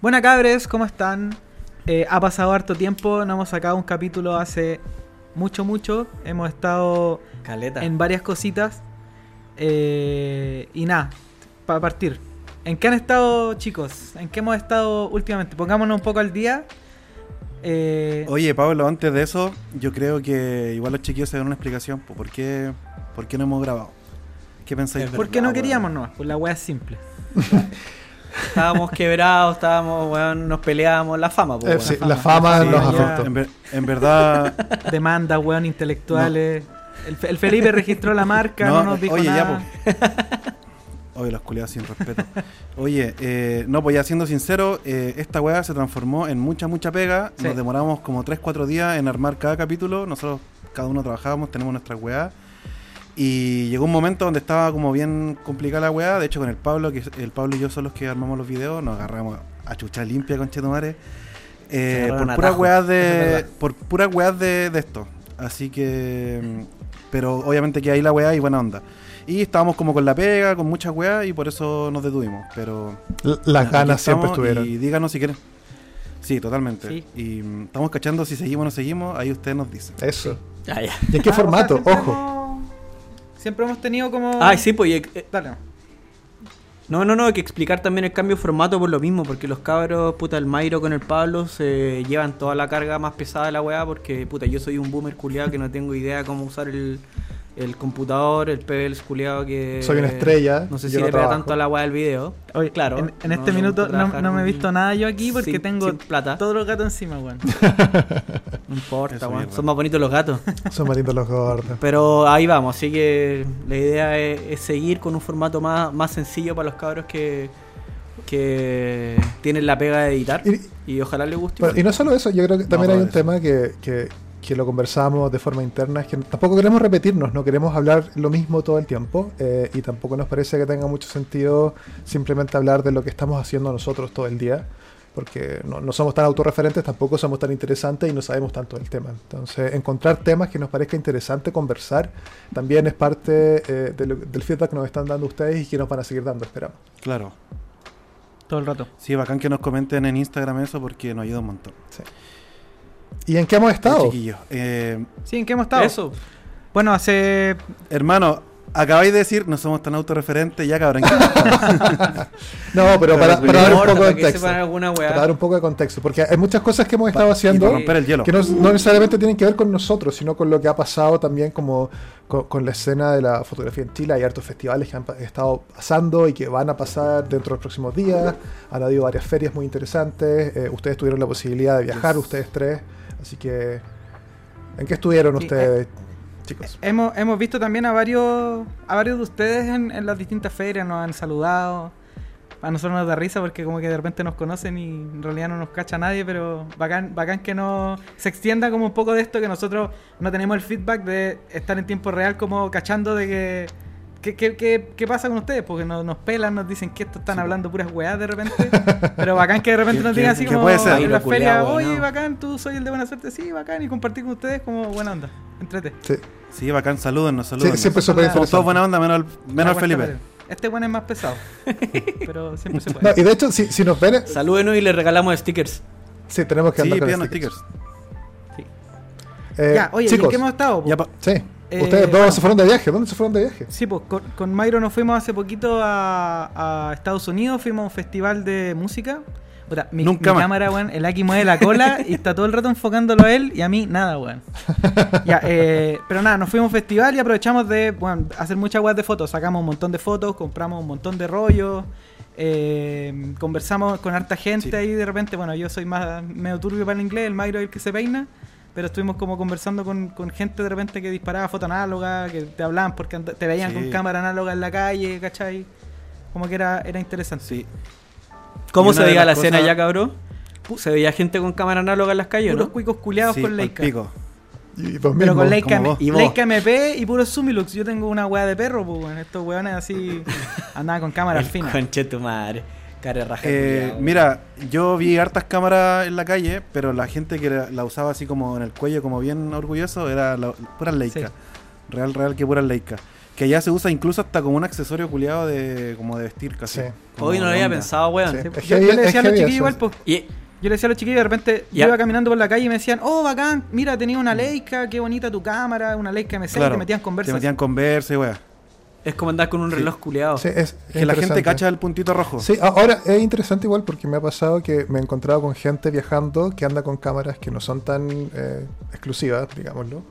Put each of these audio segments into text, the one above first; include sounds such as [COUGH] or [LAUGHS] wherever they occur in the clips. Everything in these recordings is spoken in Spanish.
Buenas cabres, ¿cómo están? Eh, ha pasado harto tiempo, no hemos sacado un capítulo hace mucho, mucho. Hemos estado Caleta. en varias cositas. Eh, y nada, para partir. ¿En qué han estado, chicos? ¿En qué hemos estado últimamente? Pongámonos un poco al día. Eh, Oye, Pablo, antes de eso, yo creo que igual los chiquillos se dan una explicación. po, ¿Por qué, por qué no hemos grabado? ¿Qué pensáis? Porque no queríamos nomás, pues la wea es simple. [LAUGHS] Estábamos quebrados, estábamos, weón, nos peleábamos la fama, po, Eh, sí, fama, la fama la nos afectó. En, ver- en verdad, [LAUGHS] Demandas, weón, intelectuales. El, Fe- el Felipe registró la marca, no, No, nos dijo oye, ya, nada. Oye, los culiados sin respeto. Oye, eh, no, pues ya siendo sincero, eh, esta weá se transformó en mucha, mucha pega. Sí. Nos demoramos como 3-4 días en armar cada capítulo. Nosotros, cada uno trabajábamos, tenemos nuestras weá. Y llegó un momento donde estaba como bien complicada la weá. De hecho, con el Pablo, que el Pablo y yo son los que armamos los videos, nos agarramos a chucha limpia con Chetumare. Eh, por puras weas de. Por puras weas de, de esto. Así que. Pero obviamente que ahí la weá y buena onda. Y estábamos como con la pega, con muchas weas y por eso nos detuvimos. Pero. Las ganas siempre estuvieron. Y díganos si quieren. Sí, totalmente. Sí. Y mm, estamos cachando si seguimos o no seguimos. Ahí ustedes nos dicen. Eso. Ah, ya. ¿Y en qué Ah, formato? Ojo. Siempre hemos tenido como. Ay, sí, pues. eh, Dale. No, no, no, hay que explicar también el cambio de formato por lo mismo, porque los cabros, puta, el Mairo con el Pablo se llevan toda la carga más pesada de la weá, porque, puta, yo soy un boomer culiado que no tengo idea cómo usar el, el computador, el PBL culiado que... Soy una estrella, No sé si no le pega tanto a la weá del video. Oye, Claro. En, este no minuto no, no me he visto nada yo aquí porque sin- tengo sin plata. todos los gatos encima, weón. [LAUGHS] No importa, weón. Son más bonitos los gatos. [LAUGHS] Son más lindos los gordos. Pero ahí vamos, así que la idea es, es seguir con un formato más, más sencillo para los cabros que, que tienen la pega de editar Y- y, ojalá les guste. Y no solo eso, yo creo que también hay un tema que, que, que lo conversamos de forma interna, es que tampoco queremos repetirnos, no queremos hablar lo mismo todo el tiempo eh, y tampoco nos parece que tenga mucho sentido simplemente hablar de lo que estamos haciendo nosotros todo el día, porque no, no somos tan autorreferentes, tampoco somos tan interesantes y no sabemos tanto del tema. Entonces, encontrar temas que nos parezca interesante conversar también es parte eh, de lo- del feedback que nos están dando ustedes y que nos van a seguir dando, esperamos. Claro. Todo el rato. Sí, bacán que nos comenten en Instagram eso porque nos ayuda un montón. ¿Y en qué hemos estado? eh, Sí, ¿en qué hemos estado? Eso. Bueno, hace. hermano, acabáis de decir, no somos tan autorreferentes, ya cabrón. [LAUGHS] No, pero Pero para, no para dar un poco de contexto. Para dar un poco de contexto, porque hay muchas cosas que hemos estado haciendo el hielo. que no, no necesariamente tienen que ver con nosotros, sino con lo que ha pasado también como con, con la escena de la fotografía en Chile. Hay hartos festivales que han estado pasando y que van a pasar dentro de los próximos días. Han habido varias ferias muy interesantes. eh, ustedes tuvieron la posibilidad de viajar, Yes. ustedes tres. Así que, ¿en qué estuvieron Sí, ustedes, chicos? Hemos, hemos visto también a varios a varios de ustedes en, en las distintas ferias, nos han saludado. A nosotros nos da risa porque como que de repente nos conocen y en realidad no nos cacha nadie, pero bacán, bacán que no se extienda como un poco de esto, que nosotros no tenemos el feedback de estar en tiempo real como cachando de que... ¿Qué, qué, qué, qué pasa con ustedes? Porque nos, nos pelan, nos dicen que esto están Sí, hablando puras weás de repente. pero bacán que de repente ¿Qué- nos digan así qué como puede ser? en la feria, oye, no. bacán, tú soy el de buena suerte, sí, bacán, y compartir con ustedes como buena onda. Entrete. Sí, Sí, bacán, salúdennos, sí, salúdennos. siempre Son súper las- Somos todos buena onda, menos, el- menos el Felipe. Este bueno es más pesado. [LAUGHS] pero siempre se No, puede. y de hecho, si, si nos ven, Salúdenos y les regalamos stickers. sí, tenemos que Sí, andar con pidan los stickers. Eh, ya, oye, ¿y en chicos, qué hemos estado? Ya sí. Eh, Ustedes dos bueno. se fueron de viaje. ¿Dónde se fueron de viaje? Sí, pues con, con Mayro nos fuimos hace poquito a, a Estados Unidos, fuimos a un festival de música. Mi, Nunca mi más. cámara, weón, el Aki mueve la cola y está todo el rato enfocándolo a él y a mí nada, weón. Ya, [LAUGHS] eh, pero nada, nos fuimos a un festival y aprovechamos de bueno, hacer muchas weas de fotos. Sacamos un montón de fotos, compramos un montón de rollos, eh, conversamos con harta gente Sí. ahí de repente. Bueno, yo soy más medio turbio para el inglés, el Mayro es el que se peina. Pero estuvimos como conversando con, con gente de repente que disparaba foto análoga, que te hablaban porque te veían Sí. con cámara análoga en la calle, ¿cachai? Como que era, era interesante. Sí. ¿Cómo se veía la las escena cosas- ya, cabrón? ¿Se veía gente con cámara análoga en las calles, Puros no? cuicos culiados Sí, con Leica. pico. Y Pero con. Leica. Y. Leica MP y puro Sumilux. Yo tengo una weá de perro, pues, weón. Estos weones así andaban con cámaras finas. Conche tu madre. Eh, mira, yo vi hartas cámaras en la calle, pero la gente que la, la usaba así como en el cuello, como bien orgulloso, era la, pura Leica. Sí. Real, real que pura Leica. Que allá se usa incluso hasta como un accesorio culiado de como de vestir casi. Sí. Hoy no lo había onda. pensado, weón. Sí. Sí, Es yo, le decía a los chiquillos igual, pues. Y Yo le decía a los chiquillos, de repente Ya. yo iba caminando por la calle y me decían, oh, bacán, mira, tenía una Leica, qué bonita tu cámara, una Leica M6, Claro, te metían conversas. Te metían conversa y weá. Es como andar con un Sí. reloj culeado. Sí, es, Que la gente cacha el puntito rojo. Sí, ahora es interesante igual porque me ha pasado que me he encontrado con gente viajando que anda con cámaras que no son tan eh, exclusivas, digámoslo.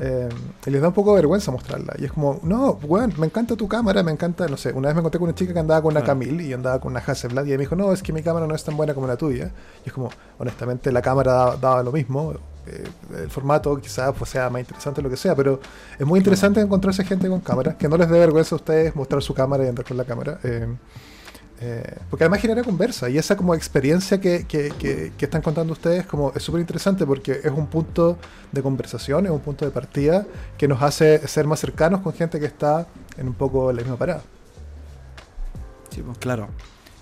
eh, y les da un poco de vergüenza mostrarla. Y es como, no, weón, me encanta tu cámara, me encanta, no sé, una vez me encontré con una chica que andaba con una Claro. Camille y andaba con una Hasselblad y ella me dijo, no, es que mi cámara no es tan buena como la tuya. Y es como, honestamente, la cámara daba, daba lo mismo. Eh, el formato quizás pues, sea más interesante lo que sea, pero es muy interesante encontrarse gente con cámara, que no les dé vergüenza a ustedes mostrar su cámara y andar con la cámara. eh, eh, porque además genera conversa y esa como experiencia que, que- que- que están contando ustedes como es súper interesante porque es un punto de conversación, es un punto de partida que nos hace ser más cercanos con gente que está en un poco la misma parada. Sí, po. Claro.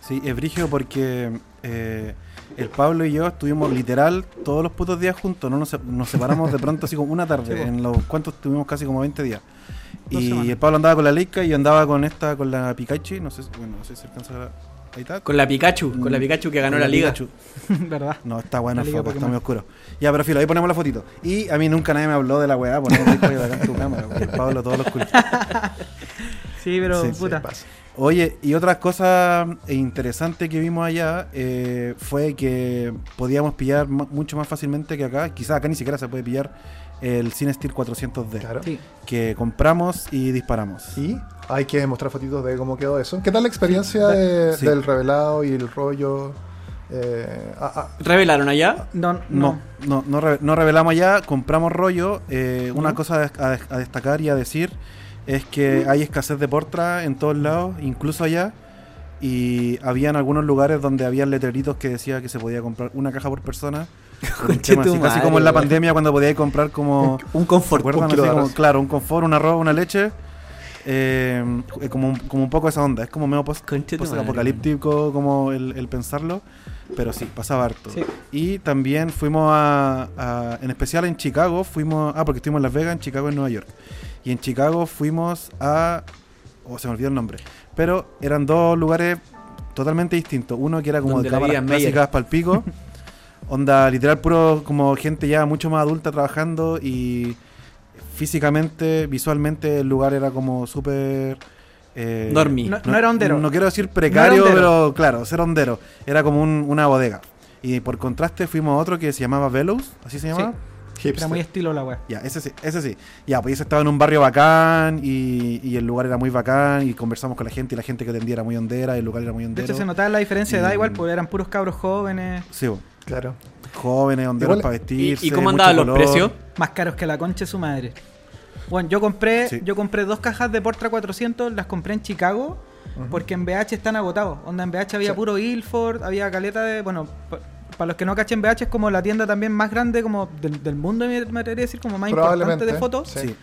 Sí, es brígido porque eh, el Pablo y yo estuvimos literal todos los putos días juntos. No nos, nos separamos de pronto así como una tarde. Sí, en los cuantos tuvimos casi como 20 días. Dos Y semanas. el Pablo andaba con la Leica y yo andaba con esta, con la Pikachu. No sé, si- bueno, no sé si alcanza a... Ahí está. Con la Pikachu, con la Pikachu que ganó Con la liga. Pikachu. [LAUGHS] ¿Verdad? No, está bueno La el foco, está muy oscuro. Ya, pero filo, ahí ponemos la fotito. Y a mí nunca nadie me habló de la weá, ponemos la historia bacán tu cámara. porque El Pablo todos los culitos. [LAUGHS] Sí, pero Sí, puta. Oye, y otra cosa interesante que vimos allá eh, fue que podíamos pillar mucho más fácilmente que acá. Quizás acá ni siquiera se puede pillar el CineSteel 400D Claro. Sí. que compramos y disparamos. Y hay que mostrar fotitos de cómo quedó eso. ¿Qué tal la experiencia de- Sí. del revelado y el rollo? Eh, ah, ah, ¿Revelaron allá? No, no. No, no, no, re- no revelamos allá, compramos rollo. Eh, una ¿No? cosa a, a destacar y a decir es que hay escasez de Portra en todos lados, incluso allá. Y habían algunos lugares donde había letreritos que decía que se podía comprar una caja por persona. [LAUGHS] Tema así, casi como en la pandemia cuando podíais comprar como... [LAUGHS] Un ¿Se confort. un de como- claro, un confort, un arroz, una leche. eh, como, un- como un poco esa onda. Es como medio post, Conche tu madre. apocalíptico como el, el pensarlo. Pero sí, pasaba harto. Sí. Y también fuimos a, a- En especial en Chicago, fuimos. Ah, porque estuvimos en Las Vegas, en Chicago, en Nueva York. Y en Chicago fuimos a. Oh, se me olvidó el nombre. Pero eran dos lugares totalmente distintos. Uno que era como Donde de cámaras clásicas para el pico. [LAUGHS] Onda, literal, puro como gente ya mucho más adulta trabajando y físicamente, visualmente el lugar era como súper... Eh, Dormí. No, no era hondero. no quiero decir precario, pero claro, ser hondero. Era como un- una bodega. Y por contraste fuimos a otro que se llamaba Velos, así se llamaba. Hipster. Era muy estilo la wea. Ya, ese sí, ese sí. Ya, pues ese estaba en un barrio bacán y, y el lugar era muy bacán y conversamos con la gente y la gente que atendía era muy hondera y el lugar era muy De hondero. hecho, se notaba la diferencia de edad Y- igual, porque eran puros cabros jóvenes, Sí, bo. Claro. jóvenes, honderos Igual- para ¿Y, vestirse. y cómo andaban los color. precios? más caros que la concha de su madre. Bueno, yo compré, Sí. yo compré dos cajas de Portra 400, las compré en Chicago, porque en BH están agotados. Onda, en BH había Sí. puro Ilford, había caleta de. Bueno, para los que no cachen, BH es como la tienda también más grande como del, del mundo, me atrevería a decir, como más importante de fotos. Sí.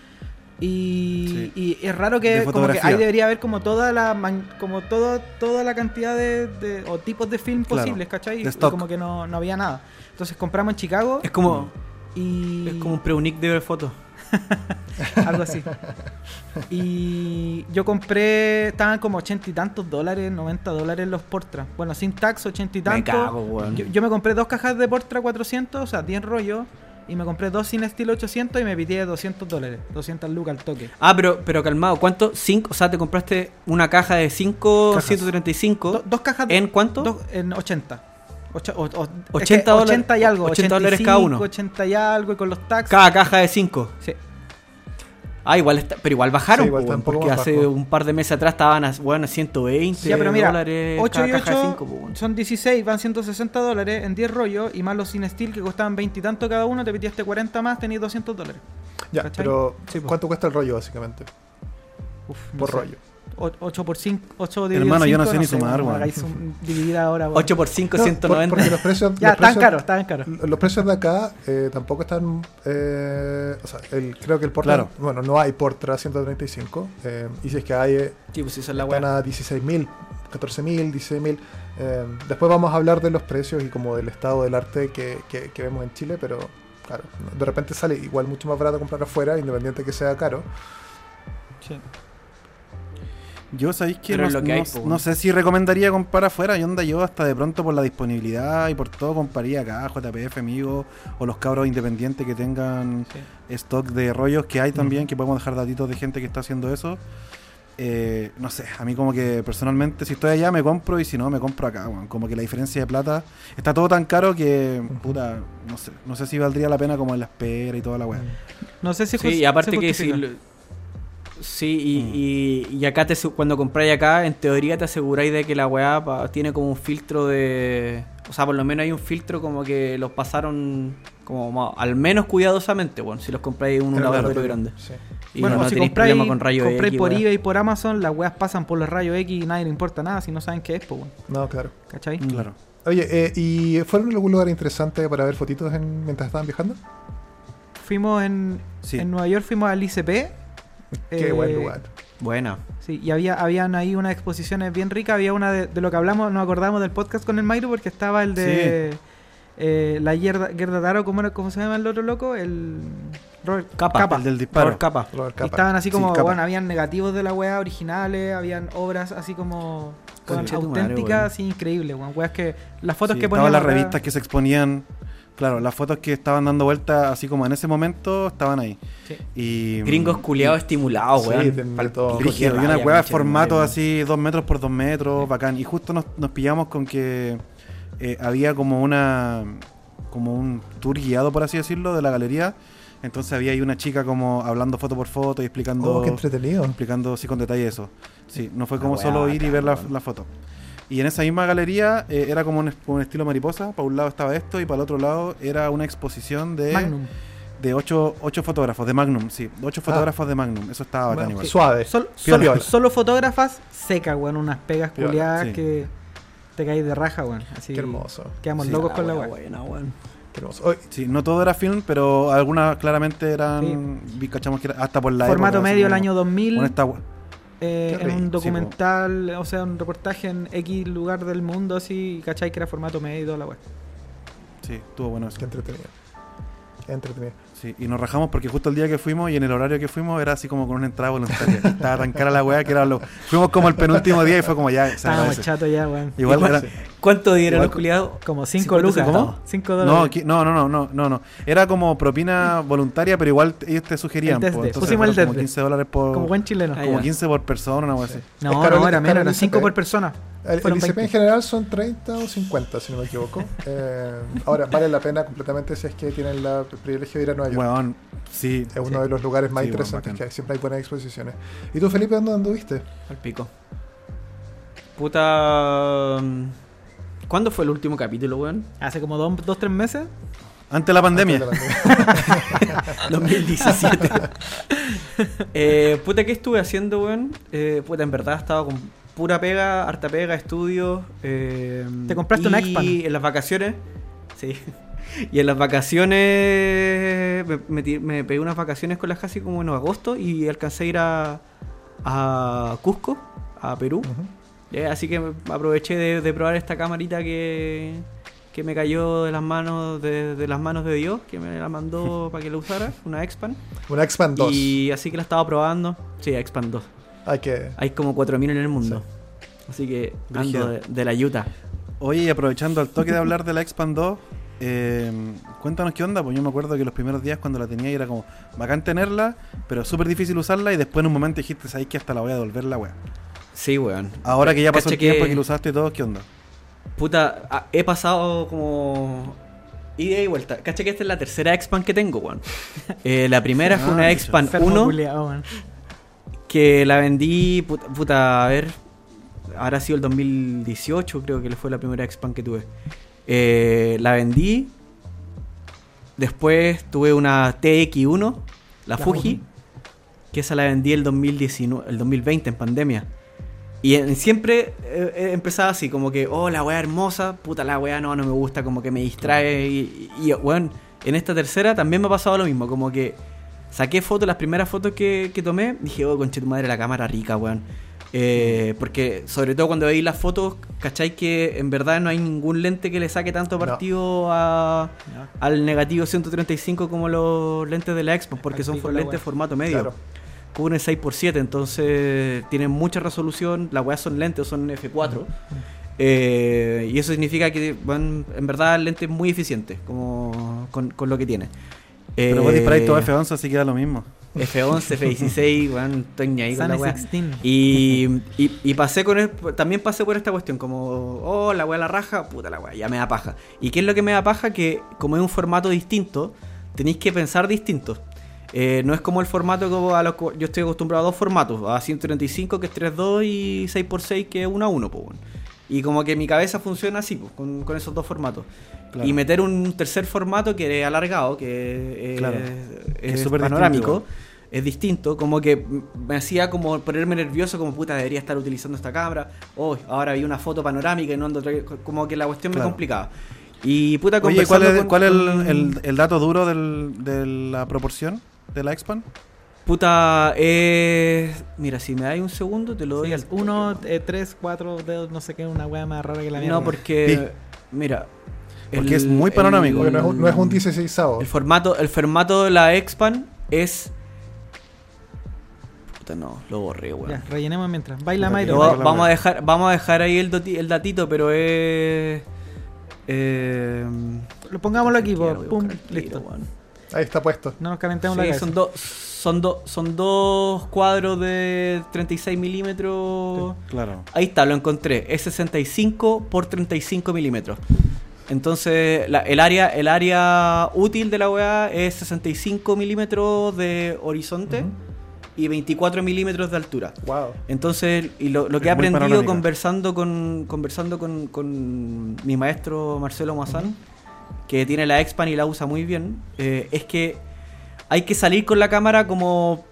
Y, Sí. y es raro que como que ahí debería haber como toda la man- como todo, toda la cantidad de, de- o tipos de film Claro, posibles, ¿cachai? Y como que no, no había nada. Entonces compramos en Chicago Es como, y es como un preunic de ver fotos. [LAUGHS] algo así. Y yo compré, estaban como ochenta y tantos dólares, 90 dólares los Portra. Bueno, sin tax, ochenta y Me tantos. cago, weón. Yo, yo me compré dos cajas de Portra 400, o sea, 10 rollos. Y me compré dos sin estilo 800 y me pité 200 dólares. 200 lucas al toque. Ah, pero, pero calmado, ¿cuánto? Cinco, o sea, te compraste una caja de 5, Cajas. 135. Do- dos cajas de- ¿En cuánto? dos- en 80. Ocho- o- o- es 80 que dólares- 80 y algo. 80 dólares cada 85, uno. 80 y algo y con los tax. Cada caja de 5. Sí. Ah, igual está, pero igual bajaron, Sí, igual po, porque hace bajo. un par de meses atrás estaban a, bueno, a 120 Ya, pero mira, dólares 8 cada y caja de 8 cinco, po, weón. son 16, van 160 dólares en 10 rollos y más los sin steel que costaban 20 y tanto cada uno, te pitiaste 40 más, tenías 200 dólares. Ya, ¿Cachai? pero Sí. ¿cuánto cuesta el rollo básicamente? Uf, no Por sé. rollo. 8 por 5, 8 dividido Hermano, en yo no sé ni sumar, weón, dividir ahora, weón. 8 por 5, No, por- 190. porque los precios, [LAUGHS] Ya, están caros, están caros. Los precios de acá eh, tampoco están. eh, o sea, el, creo que el Portra. Claro. Bueno, no hay Portra 135. eh, y si es que hay, eh, Sí, pues esa es la están a 16.000, 14.000, 16.000. Eh, después vamos a hablar de los precios y como del estado del arte que, que- que vemos en Chile, pero claro, de repente sale igual mucho más barato comprar afuera, independiente que sea caro. Sí. Yo sabéis que, no, es lo que hay, no- po, no weón. sé si recomendaría comprar afuera. Yo onda yo hasta de pronto por la disponibilidad y por todo compraría acá, JPF, amigo, o los cabros independientes que tengan stock de rollos que hay también, que podemos dejar datitos de gente que está haciendo eso. Eh, no sé, a mí como que personalmente si estoy allá me compro y si no me compro acá. Como que la diferencia de plata está todo tan caro que, puta, no sé, no sé si valdría la pena como en la espera y toda la weá. No sé si Sí, y aparte se que si... Sí, y, y, y acá te, su- cuando compráis acá, en teoría te aseguráis de que la weá pa- tiene como un filtro de... O sea, por lo menos hay un filtro como que los pasaron como al menos cuidadosamente, bueno, si los compráis en un Claro, laboratorio claro. grande. Sí. Y bueno, no, o no si tenéis compráis, problema con rayos compráis X, por eBay y por Amazon, las weas pasan por los rayos X y nadie le importa nada si no saben qué es, pues, weón. No, claro. ¿Cachai? Mm. Claro. Oye, eh, ¿y fueron a algún lugar interesante para ver fotitos en- mientras estaban viajando? Fuimos en, Sí. en Nueva York, fuimos al ICP. [LAUGHS] Qué eh, buen lugar. Buena. Sí, y había, habían ahí unas exposiciones bien ricas. Había una de, de lo que hablamos, nos acordamos del podcast con el Mayro porque estaba el de eh, la Gerda, Gerda Taro, ¿cómo, era- ¿cómo se llama el otro loco? El Robert Capa. El del disparo. Por capa. Robert Y Capa. estaban así Sí, como, bueno, habían negativos de la wea originales, habían obras así como auténticas, así increíbles, weón. Weas que las fotos Sí, que ponían las acá- revistas que se exponían. Claro, las fotos que estaban dando vuelta así como en ese momento estaban ahí. Sí. Y, Gringos culiados estimulados, Sí, weón. Brígido, qué y una weá de formato madre, así, dos metros por dos metros, bacán. Y justo nos, nos pillamos con que eh, había como una como un tour guiado, por así decirlo, de la galería. Entonces había ahí una chica como hablando foto por foto y explicando, Oh, qué entretenido. explicando así con detalle eso. Sí, no fue como solo ir y ver la, la foto. Y en esa misma galería eh, era como un, es- un estilo mariposa. Para un lado estaba esto y para el otro lado era una exposición de, Magnum. de ocho, ocho fotógrafos, de Magnum, sí. Ocho fotógrafos de Magnum. Eso estaba bacán Bueno, igual. Suave. Sol- solo, solo fotógrafas secas, weón. Unas pegas Piola, culiadas sí. que te caes de raja, weón. Así Qué hermoso. Quedamos Sí, locos La con la buena, weón. Qué hermoso. Oye, Sí, no todo era film, pero algunas claramente eran. vi- Cachamos que era hasta por la Formato época, medio el como- año 2000. con esta eh, en un sí, documental, o sea, un reportaje en X lugar del mundo, así, ¿cachai? Que era formato medio y toda la weá. Sí, estuvo bueno eso. qué entretenido. Qué entretenido. Sí, y nos rajamos porque justo el día que fuimos y en el horario que fuimos era así como con una entrada voluntaria. Estaba tan cara la weá que era lo. Fuimos como el penúltimo día y fue como ya. Estábamos chatos ya, weón. Igual era. ¿Cuánto dieron los culiados? Como 5 50 lucas. centavos. 5 No, dólares. no, no, no, no, no, no. Era como propina voluntaria, pero igual ellos te sugerían. El po, entonces Pusimos el como desde. 15 dólares por. Como buen chileno. Ah, como ya. 15 por persona, una así. No, no, era menos, era 5 ICP. por persona. El, el ICP en 20. general son 30 o 50, si no me equivoco. [LAUGHS] Eh, ahora, vale la pena completamente si es que tienen la- el privilegio de ir a Nueva York. Weón, sí. es uno de los lugares más Sí, bueno, interesantes que hay. Siempre hay buenas exposiciones. ¿Y tú, Felipe, dónde anduviste? Al pico. Puta. mm, ¿Cuándo fue el último capítulo, weón? Hace como 2 dos, 3 meses. Ante la pandemia. Antes de la [LAUGHS] pandemia. [LAUGHS] 2017. eh, puta, ¿qué estuve haciendo, weón? Eh, puta, en verdad estaba con pura pega, harta pega, estudios. eh, ¿Te compraste y una Expan? en las vacaciones. Sí. [LAUGHS] Y en las vacaciones. Me, me pegué unas vacaciones con las casi como en agosto y alcancé a ir a, a Cusco, a Perú. Ya, así que aproveché de, de probar esta camarita que, que me cayó de las manos de, de las manos de Dios, que me la mandó [LAUGHS] para que la usara, una Expan. Una Expand 2. Y así que la estaba probando. Sí, Expan 2. Hay que. Hay como 4.000 en el mundo. Así que ando de, de la Utah. Oye, y aprovechando el toque de hablar de la Expand 2, eh, cuéntanos qué onda, pues yo me acuerdo que los primeros días cuando la tenía era como bacán tenerla, pero súper difícil usarla y después en un momento dijiste, sabes que hasta la voy a devolver la weá. Sí, weón. Ahora que ya pasó el que- tiempo que lo usaste y todo, ¿qué onda? Puta, ah, he pasado como ida y vuelta. Cacha que esta es la tercera Expan que tengo, weón. [LAUGHS] Eh, la primera fue Ah, una. Expan Enfermo 1 culiao, weón. que la vendí, puta, puta, a ver, habrá sido el 2018, creo que fue la primera Expan que tuve. Eh, la vendí. Después tuve una TX1, la, La Fuji, Fuji. que esa la vendí el 2019, el 2020 en pandemia. Y en- siempre eh, empezaba así, como que, oh, la weá hermosa, puta la weá no, no me gusta, como que me distrae. Y, y, y, weón, en esta tercera también me ha pasado lo mismo, como que saqué fotos, las primeras fotos que, que tomé, dije, oh, conche tu madre, la cámara rica, weón. Eh, porque sobre todo cuando veis las fotos, ¿cacháis que en verdad no hay ningún lente que le saque tanto No. partido a, al negativo 135 como los lentes de la Expo, porque son lentes wea. formato medio. Claro. cubren 6x7, entonces tienen mucha resolución. Las weas son lentes, son F4. Eh, y eso significa que van, en verdad el lente es muy eficiente como con, con lo que tiene. Pero Eh, vos disparáis todo F11, así queda lo mismo. F11, F16, weón, estoy ni ahí con la. 16. Y, y, y pasé con el- también pasé por esta cuestión, como, oh, la weá la raja, puta la weá, ya me da paja. ¿Y qué es lo que me da paja? Que como es un formato distinto, tenéis que pensar distinto. Eh, no es como el formato como a lo que yo estoy acostumbrado a dos formatos, a 135 que es 3.2 y 6x6 que es 1 a 1. po, weón. Y como que mi cabeza funciona así, po, con, con esos dos formatos. Claro. Y meter un tercer formato que es alargado, que es, Claro. es Es súper panorámico distinto, es distinto, como que me hacía como ponerme nervioso, como puta, debería estar utilizando esta cámara. Oh, ahora vi una foto panorámica y no ando como que la cuestión Claro. me complicaba. Y puta, Oye, ¿cuál es, con- cuál es el, el- el dato duro del- de la proporción de la Expan? Puta, eh, mira, si me dais un segundo te lo doy Sí, al uno, eh, tres, cuatro dedos, no sé qué, una weá más rara que la mierda. No, porque, mira, Porque es muy panorámico. Porque no es un, no es un 16 El formato, el formato de la Expan es. Puta, no, lo borré, weón. Ya, rellenemos mientras. Baila Baila va- vamos, a dejar, vamos a dejar ahí el, doti- el datito, pero es. Eh, Lo pongámoslo aquí, quiero, pum, tiro, listo. weón. Ahí está puesto. No nos calentemos Sí, la cabeza. son, dos son, dos son dos cuadros de 36 milímetros. Claro. Ahí está, lo encontré. Es 65 por 35 milímetros. Entonces, la- el, área, el área útil de la weá es 65 milímetros de horizonte. Y 24 milímetros de altura. Wow. Entonces, y lo, lo que he Es aprendido conversando con conversando con, con mi maestro Marcelo Mazán, que tiene la Expan y la usa muy bien, eh, es que hay que salir con la cámara como...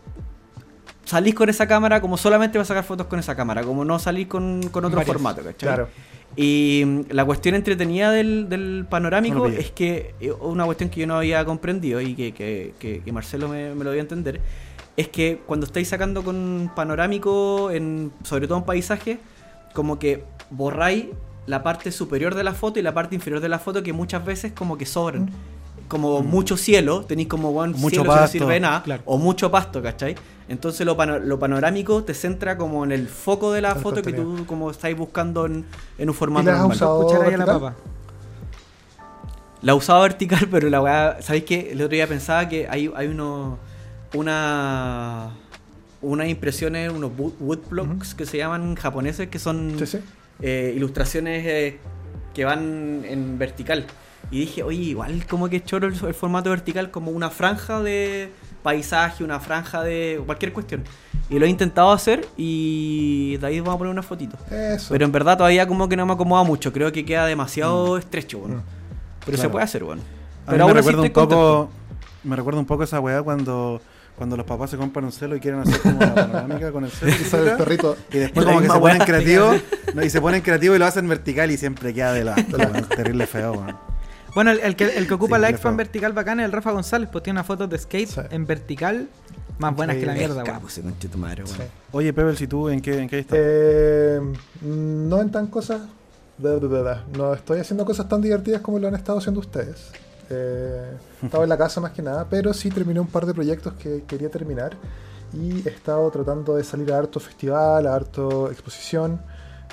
Salís con esa cámara como solamente vas a sacar fotos con esa cámara, como no salís con, con otro formato, ¿cachai? Claro. Y mm, la cuestión entretenida del, del panorámico es que eh, una cuestión que yo no había comprendido y que, que- que- que Marcelo me, me lo dio a entender es que cuando estáis sacando con panorámico, en, sobre todo en paisaje, como que borráis la parte superior de la foto y la parte inferior de la foto que muchas veces como que sobran. Como mucho cielo, tenéis como bueno, Mucho cielo que no pasto, sirve de nada, claro. o mucho pasto, ¿cachai? Entonces lo, pano- lo panorámico te centra como en el foco de la El foto que tú como estáis buscando en, en un ¿Y formato has normal. usado la papa. La usado vertical, [LAUGHS] pero la weá, ¿sabéis qué? El otro día pensaba que hay, hay unos, una, unas impresiones, unos wood, wood blocks que se llaman japoneses, que son Sí, sí. eh, ilustraciones eh, que van en vertical. Y dije, oye, igual como que choro el, el formato vertical, como una franja de paisaje, una franja de cualquier cuestión. Y lo he intentado hacer y de ahí vamos a poner una fotito. Eso. Pero en verdad todavía como que no me acomoda mucho, creo que queda demasiado estrecho, bueno. Mm. Pero se puede hacer, bueno. A Pero mí me recuerda un poco. Me recuerda un poco esa weá cuando, cuando los papás se compran un celo y quieren hacer como la panorámica con el celo. [LAUGHS] Y sale el perrito. Y después como que se ponen creativos no, y se ponen creativos y lo hacen vertical y siempre queda de la, terrible feo, weón. Bueno, el, el que, el que ocupa Sí, la Expan fue. vertical bacana es el Rafa González, pues tiene una foto de skate Sí. en vertical más buenas que la mierda, weón. ese conche tu madre, Sí. Oye, Pebble, si tú en qué, en qué estás? Eh, no en tan cosas. No estoy haciendo cosas tan divertidas como lo han estado haciendo ustedes. Eh, estaba en la casa más que nada, pero sí terminé un par de proyectos que quería terminar. Y he estado tratando de salir a harto festival, a harto exposición.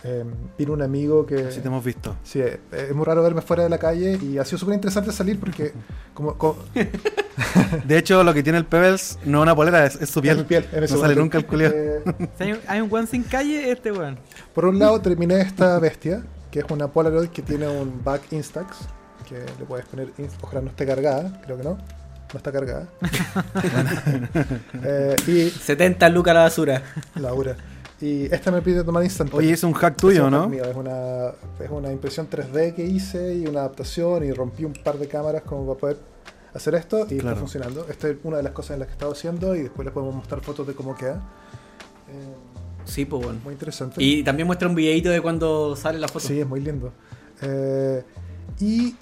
Eh, vino un amigo que. Si te hemos visto. Sí, eh, es muy raro verme fuera de la calle y ha sido súper interesante salir porque [LAUGHS] como, como- [LAUGHS] De hecho, lo que tiene el Pebbles no es una polera, es, es su piel. es piel, no sale piel. nunca el culiao. Eh, [LAUGHS] hay, un- weón sin calle, este weón. Por un lado terminé esta bestia, que es una Polaroid que tiene un back Instax, que le puedes poner, inst- ojalá no esté cargada, creo que no, no está cargada. [LAUGHS] Eh, y 70 lucas a la basura. Laura. Y esta me pide tomar instantáneo. Oye, es un hack tuyo, ¿no? Es una, es una impresión 3D que hice y una adaptación y rompí un par de cámaras como para poder hacer esto y Claro. está funcionando. Esta es una de las cosas en las que he estado haciendo y después les podemos mostrar fotos de cómo queda. Eh, Sí, pues bueno. muy interesante. Y también muestra un videito de cuando sale la foto. Sí, es muy lindo. Eh, y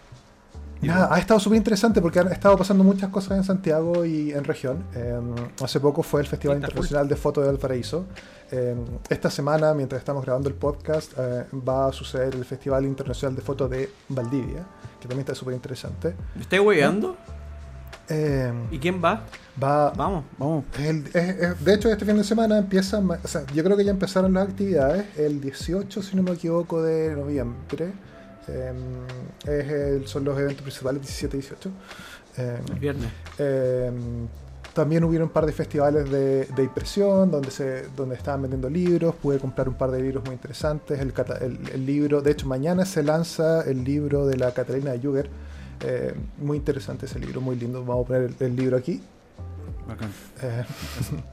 nada, ha estado súper interesante porque han estado pasando muchas cosas en Santiago y en región. Eh, hace poco fue el Festival. Internacional de Foto de Valparaíso. Eh, esta semana, mientras estamos grabando el podcast, eh, va a suceder el Festival Internacional de Foto de Valdivia, que también está súper interesante. ¿Me estáis hueveando? Eh, ¿Y quién va? va, Vamos. Vamos. el- es- es- de hecho, este fin de semana empiezan, ma- o sea, yo creo que ya empezaron las actividades el 18, si no me equivoco, de noviembre. Eh, es el- son los eventos principales 17 y 18. Eh, El viernes. Eh, también hubieron un par de festivales de, de impresión donde se donde estaban vendiendo libros. Pude comprar un par de libros muy interesantes. El, cata- el- el libro, de hecho, mañana se lanza el libro de la Catalina de Juger. Eh, muy interesante ese libro, muy lindo. Vamos a poner el, el libro aquí. Bacán. [LAUGHS]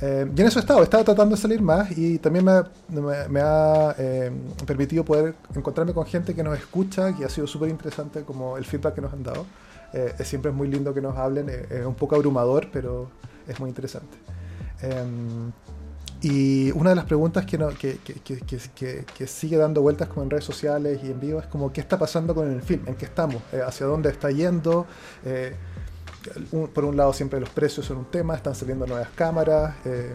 Eh, eh, y en eso he estado, he estado tratando de salir más y también me, me- me ha eh, permitido poder encontrarme con gente que nos escucha, que ha sido súper interesante como el feedback que nos han dado. Eh, es- siempre es muy lindo que nos hablen, eh, es un poco abrumador, pero es muy interesante. Em, y una de las preguntas que, no- que, que- que- sigue dando vueltas como en redes sociales y en vivo es como qué está pasando con el film, en qué estamos, Eh, hacia dónde está yendo. Un- por un lado siempre los precios son un tema, están saliendo nuevas cámaras. eh,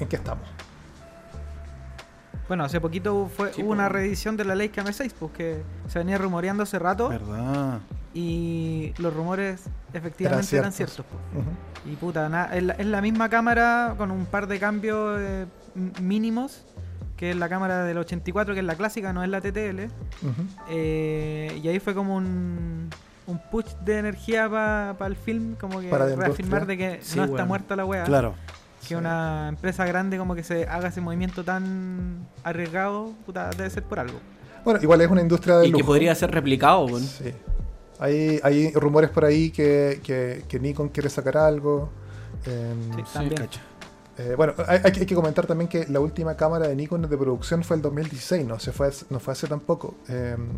¿En qué estamos? Bueno, hace poquito fue, Sí, hubo una reedición de la ley KM6, pues que se venía rumoreando hace rato ¿Verdad? y los rumores efectivamente eran ciertos. Ujú. Y puta, na- es, la, es la misma cámara con un par de cambios eh, mínimos, que es la cámara del 84, que es la clásica, no es la TTL. Eh, y ahí fue como un, un push de energía para el film, como que Para reafirmar de que Sí, no está muerta la wea. Claro. Que una empresa grande como que se haga ese movimiento tan arriesgado, puta, debe ser por algo. Bueno, igual es una industria de Y que lujo. podría ser replicado, weón. Sí. Hay, hay rumores por ahí que, que- que Nikon quiere sacar algo. Sí, Sí, también. Eh, bueno, hay, hay que- comentar también que la última cámara de Nikon de producción fue el 2016, no, se fue, hace- no fue hace tampoco. Em,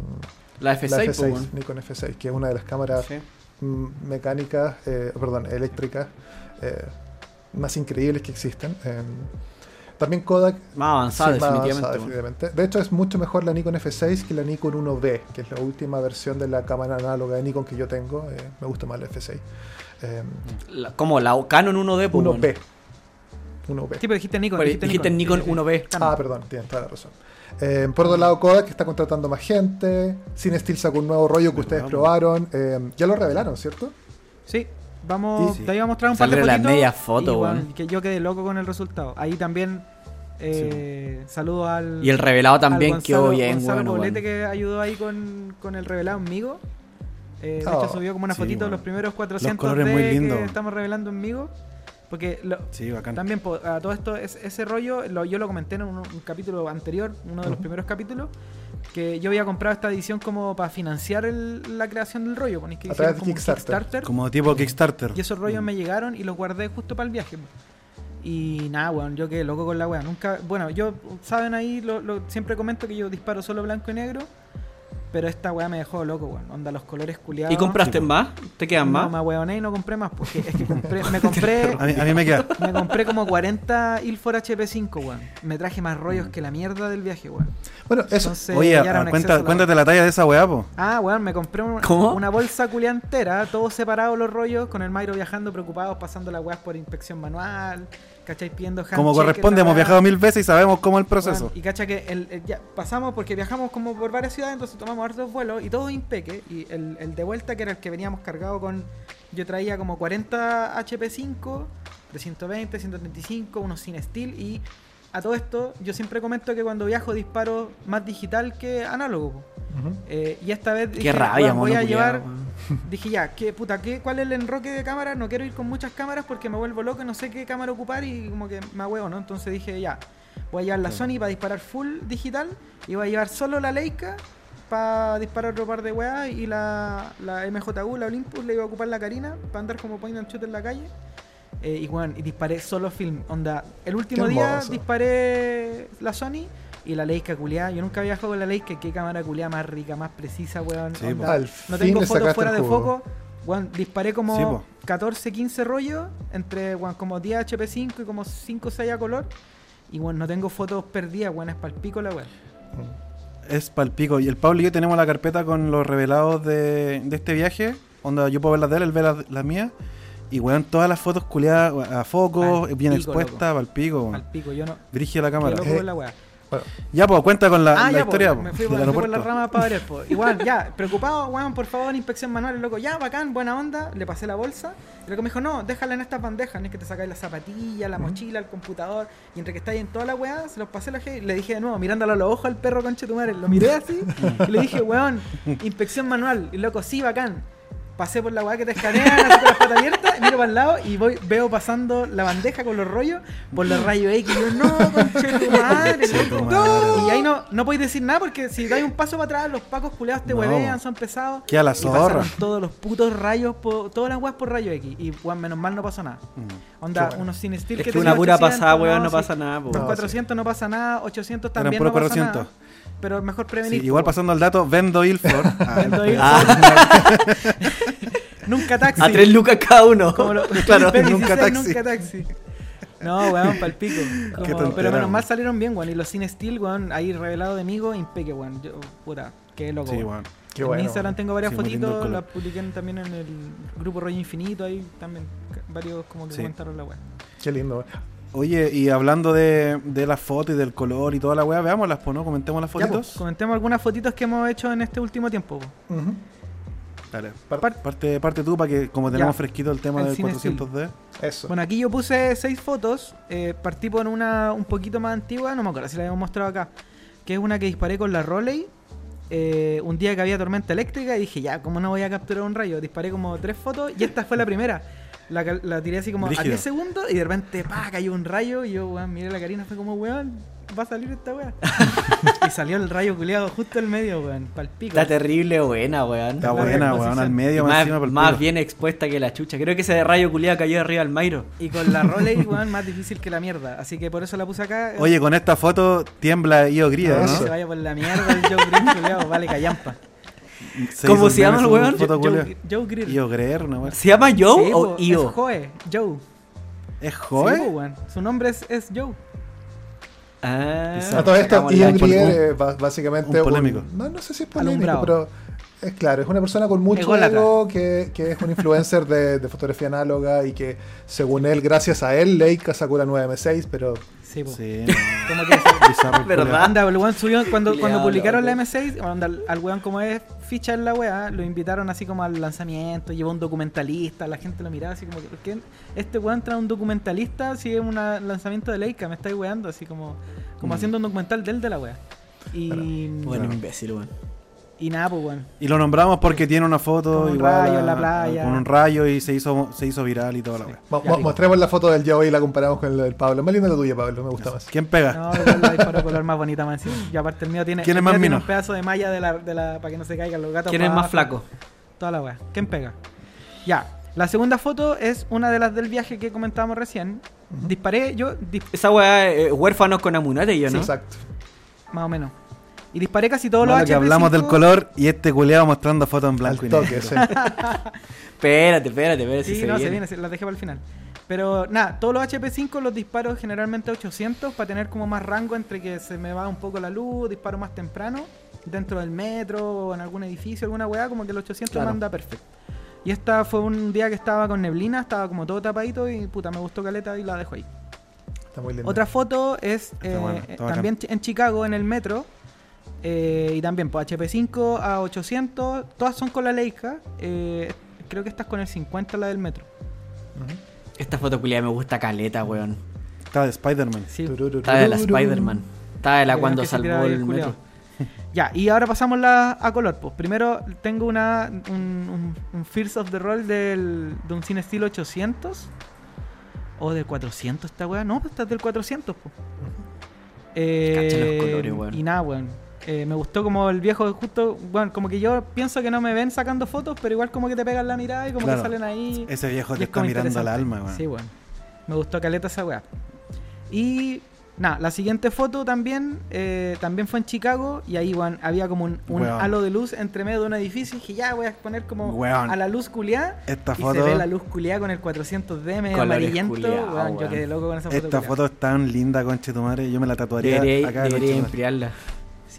La la F6, po, F6, weón. Nikon F6, que es una de las cámaras Sí. mm, mecánicas, eh, perdón, eléctricas eh, más increíbles que existen. Em, también Kodak Más avanzada, Sí, definitivamente. avanzada, weón. definitivamente. De hecho, es mucho mejor la Nikon F6 que la Nikon 1B, que es la última versión de la cámara análoga de Nikon que yo tengo. Me gusta más la F6. Eh, La- como la Canon 1D, po, weón. 1B. 1B. Sí, pero dijiste Nikon. Pero dijiste Nikon Sí, sí. 1B. Ah, perdón, tienes toda la razón. Eh, por otro lado, Kodak está contratando más gente. CineSteel sacó un nuevo rollo que ustedes probaron. Eh, ya lo revelaron, ¿cierto? Sí, vamos, Y- te iba a mostrar un par de las medias fotos, bueno, que yo quedé loco con el resultado. Ahí también eh, saludo al. Y el revelado también Gonzalo- quedó bien, Gonzalo bueno, Poblete weón. que ayudó ahí con, con el revelado en Migo. Eh, de Oh, hecho, subió como una sí, fotito de bueno. los primeros 400 colores D muy que lindos. estamos revelando en Migo. Porque lo- Sí, también a todo esto, es- ese rollo, lo- yo lo comenté en un, un capítulo anterior, uno de los primeros capítulos, que yo había comprado esta edición como para financiar el- la creación del rollo. Ponéis que A través de como. Kickstarter. Como tipo Kickstarter. Y esos rollos me llegaron y los guardé justo para el viaje. Y nada, weón, yo quedé loco con la weá. Nunca, bueno, yo, saben ahí, lo, lo- siempre comento que yo disparo solo blanco y negro. Pero esta weá me dejó loco, weón. Onda, los colores culiados. ¿Y compraste Sí, más? ¿Te quedan No, más? me ahueoné y no compré más. Porque es que compré, me compré. [LAUGHS] A mí, a mí me queda. Me compré como 40 Ilfor HP5, weón. Me traje más rollos que la mierda del viaje, weón. Bueno, eso. Entonces, Oye, cuenta, la cuéntate la talla de esa weá, po. Ah, weón, me compré un- ¿Cómo? una bolsa culia entera, todos separados los rollos, con el Mairo viajando preocupados, pasando las weas por inspección manual, ¿cachai? Pidiendo Como corresponde, hemos viajado mil veces y sabemos cómo es el proceso. Y cacha que el, el- ya pasamos porque viajamos como por varias ciudades, entonces tomamos hartos vuelos y todo impeque. Y el, el de vuelta, que era el que veníamos cargado con. Yo traía como 40 HP5, de 120, 135, unos sin steel. Y a todo esto, yo siempre comento que cuando viajo disparo más digital que análogo. Eh, y esta vez dije, Qué rabia, "Weón, voy a llevar. [LAUGHS] Dije ya, ¿qué, puta, ¿qué, ¿cuál es el enroque de cámaras? No quiero ir con muchas cámaras porque me vuelvo loco y no sé qué cámara ocupar y como que me huevo, ¿no? Entonces dije ya, voy a llevar la Sony para disparar full digital y voy a llevar solo la Leica para disparar otro par de weas y la, la MJU, la Olympus, le iba a ocupar la Karina para andar como point and shoot en la calle. Eh, y bueno, y disparé solo film. Onda, el último día disparé la Sony y la Leica culiada. Yo nunca había jugado con la Leica, qué cámara culiada más rica, más precisa, weón. Sí, no tengo fotos fuera de foco. Weón, disparé como Sí, po. 14, 15 rollos entre weón, como 10 HP5 y como 5 o 6 a color. Y bueno, no tengo fotos perdidas, weón, es palpico la weón. Es palpico. Y el Pablo y yo tenemos la carpeta con los revelados de, de este viaje. Onda, yo puedo ver las de él, él ve las las mías. Y weón, todas las fotos culiadas a foco, Pal bien pico, expuestas, palpico. Palpico, yo no. Dirige la Qué cámara. loco Eh, con la weá. Bueno, Ya, pues cuenta con la, ah, la ya, po, historia me fui, me fui por la rama para variar, po. Igual, ya, preocupado, weón, por favor, inspección manual, loco, ya, bacán, buena onda, le pasé la bolsa. Y loco me dijo, no, déjala en estas bandejas, no es que te sacáis la zapatilla, la mochila, el computador. Y entre que estáis en toda la weá, se los pasé la G y le dije de nuevo, mirándolo a los ojos al perro conche tu madre, lo miré así [LAUGHS] y le dije, weón, inspección manual. Y loco, sí, bacán. Pasé por la weá que te escanean, así con las patas abiertas, miro para el lado y voy, veo pasando la bandeja con los rollos por los rayos X. Y yo, no, conche tu [LAUGHS] madre. Y ahí no, no podéis decir nada porque si dais un paso para atrás, los pacos culeados te No. huevean, son pesados. Queda la Y zorra. todos los putos rayos, po- todas las weas por rayo X. Y weón, menos mal no pasó nada. Mm. Onda, bueno. unos sin steel Es que que una pura 800, pasada, weón, no sí. pasa nada, po. Por No, 400 no pasa nada, 800 Eran también no pasa 400. nada. Pero mejor Sí, prevenir. igual po. pasando el dato, Vendo Ilford. [LAUGHS] Ah, Vendo Ilford. Ah, [LAUGHS] Nunca taxi. a tres lucas cada uno. Como lo- [LAUGHS] claro. P16, nunca taxi. Nunca taxi. No, weón, pa'l pico. [LAUGHS] Como- pero menos weón. mal salieron bien, weón. Y los sin steel, weón, ahí revelado de Migo, impeque, weón. Yo, puta, qué loco. Sí, weón. qué en bueno. Instagram tengo varias Sí, fotitos, las publiqué también en el grupo Rollo Infinito, ahí también varios como que Sí. comentaron la weá. Qué lindo. Oye, y hablando de, de las fotos y del color y toda la weá, veámoslas, pues, ¿no? Comentemos las Ya, pues, fotitos. comentemos algunas fotitos que hemos hecho en este último tiempo. po. Ujú. Dale. Par- Par- Parte, parte tú para que, como tenemos Ya. fresquito el tema El del cine 400D. Eso. Bueno, aquí yo puse seis fotos. eh, partí por una un poquito más antigua, no me acuerdo si la habíamos mostrado acá. Que es una que disparé con la Roley. eh, un día que había tormenta eléctrica y dije, ya, ¿cómo no voy a capturar un rayo? Disparé como tres fotos y esta fue la primera. La, tiré así como a Brígido. 10 segundos y de repente, pa, cayó un rayo y yo, weón, miré la Karina, fue como, weón, va a salir esta weá. [LAUGHS] y salió el rayo culiado justo al medio, weón, pal pico. Está terrible buena, weón. Está La buena, weón, al medio, más, más, encima más bien expuesta que la chucha. Creo que ese de rayo culiado cayó arriba del Mairo. Y con la Roley, weón, más difícil que la mierda. Así que por eso la puse acá. Oye, con esta foto tiembla Io Que ¿no? Eso. se vaya por la mierda el Joe Green, culiao, vale callampa. Se ¿Cómo se llama el weón? foto Joe. Joe Greer. Io Greer, una weá. ¿Se llama Joe Sí, o Io? Es Joe, Joe. ¿Es Sí, Joe? weón. Su nombre es, es Joe. Ah. A todo esto, Ian Grier es ba- básicamente un polémico. no, no sé si es polémico, Alumbrado. pero es claro, es una persona con mucho ego que, que es un influencer de, de fotografía análoga y que, según él, gracias a él, Leica sacó la 9M6, pero Sí. Sí. [LAUGHS] Anda, el weón subió cuando, cuando publicaron la loco. M6, anda, al, al weón como es ficha en la weá, lo invitaron así como al lanzamiento, llevó un documentalista, la gente lo miraba así como que, ¿por qué este weón trae un documentalista si es un lanzamiento de Leica? Me estáis weando, así como, como Mm. haciendo un documental de él de la weá. Y, Bueno, imbécil, weón. Y nada, pues weón. Y lo nombramos porque tiene una foto Con un igual rayo a- en la playa. con un rayo y se hizo se hizo viral y toda la Sí. weá. mo- mostremos la foto del Joe y la comparamos con la del Pablo. Más linda la tuya, Pablo, me gusta más. ¿Quién pega? No, la disparo color más bonita más encima. Y aparte el mío tiene, ¿Quién es el más mío tiene mino? un pedazo de malla de la, de la, para que no se caigan los gatos. ¿Quién es más flaco? Toda la weá. ¿Quién pega? Ya. La segunda foto es una de las del viaje que comentábamos recién. Disparé, yo, dis- Esa weá, eh, huérfanos con Amunate, yo, Sí, ¿no? exacto. más o menos. Y disparé casi todos Malo los que HP5. hablamos del color y este culeado mostrando fotos en blanco y toque, negro. sí. [LAUGHS] Espérate, espérate, espérate. Sí, si se no, se viene. viene, se- las dejé para el final. Pero nada, todos los HP5 los disparo generalmente a 800 para tener como más rango entre que se me va un poco la luz, disparo más temprano, dentro del metro o en algún edificio, alguna weá, como que el 800 Claro. manda perfecto. Y esta fue un día que estaba con neblina, estaba como todo tapadito y puta, me gustó caleta y la dejo ahí. Está muy lindo. Otra foto es eh, bueno, también chi- en Chicago, en el metro. Eh, y también, pues HP5 a 800. Todas son con la Leica. eh, creo que esta es con el 50, la del metro. Esta foto culiada me gusta caleta, weón. Está de Spider-Man. Sí. Está de la Spider-Man. Está de la cuando salvó el metro. [LAUGHS] Ya, y ahora pasamos la, a color. Pues primero tengo una, un, un, un Fears of the Roll del, de un cine estilo 800. O del 400 esta weá. No, pues esta es del 400. Pues. Eh, los colores, weón. Y nada, weón. Eh, me gustó como el viejo, justo, bueno, como que yo pienso que no me ven sacando fotos, pero igual como que te pegan la mirada y como Claro. que salen ahí. Ese viejo te es está mirando al alma, weón. Sí, weón. Me gustó caleta esa weá. Y nada, la siguiente foto también, eh, también fue en Chicago y ahí, weón, había como un, halo de luz entre medio de un edificio y dije, ya voy a poner como Weón. a la luz culiá. Esta Y se foto, ve la luz culiá con el 400D medio amarillento. culiao, weón, yo quedé loco con esa foto. esta culiá. foto es tan linda, conche tu madre. Yo me la tatuaría Debería, acá. debería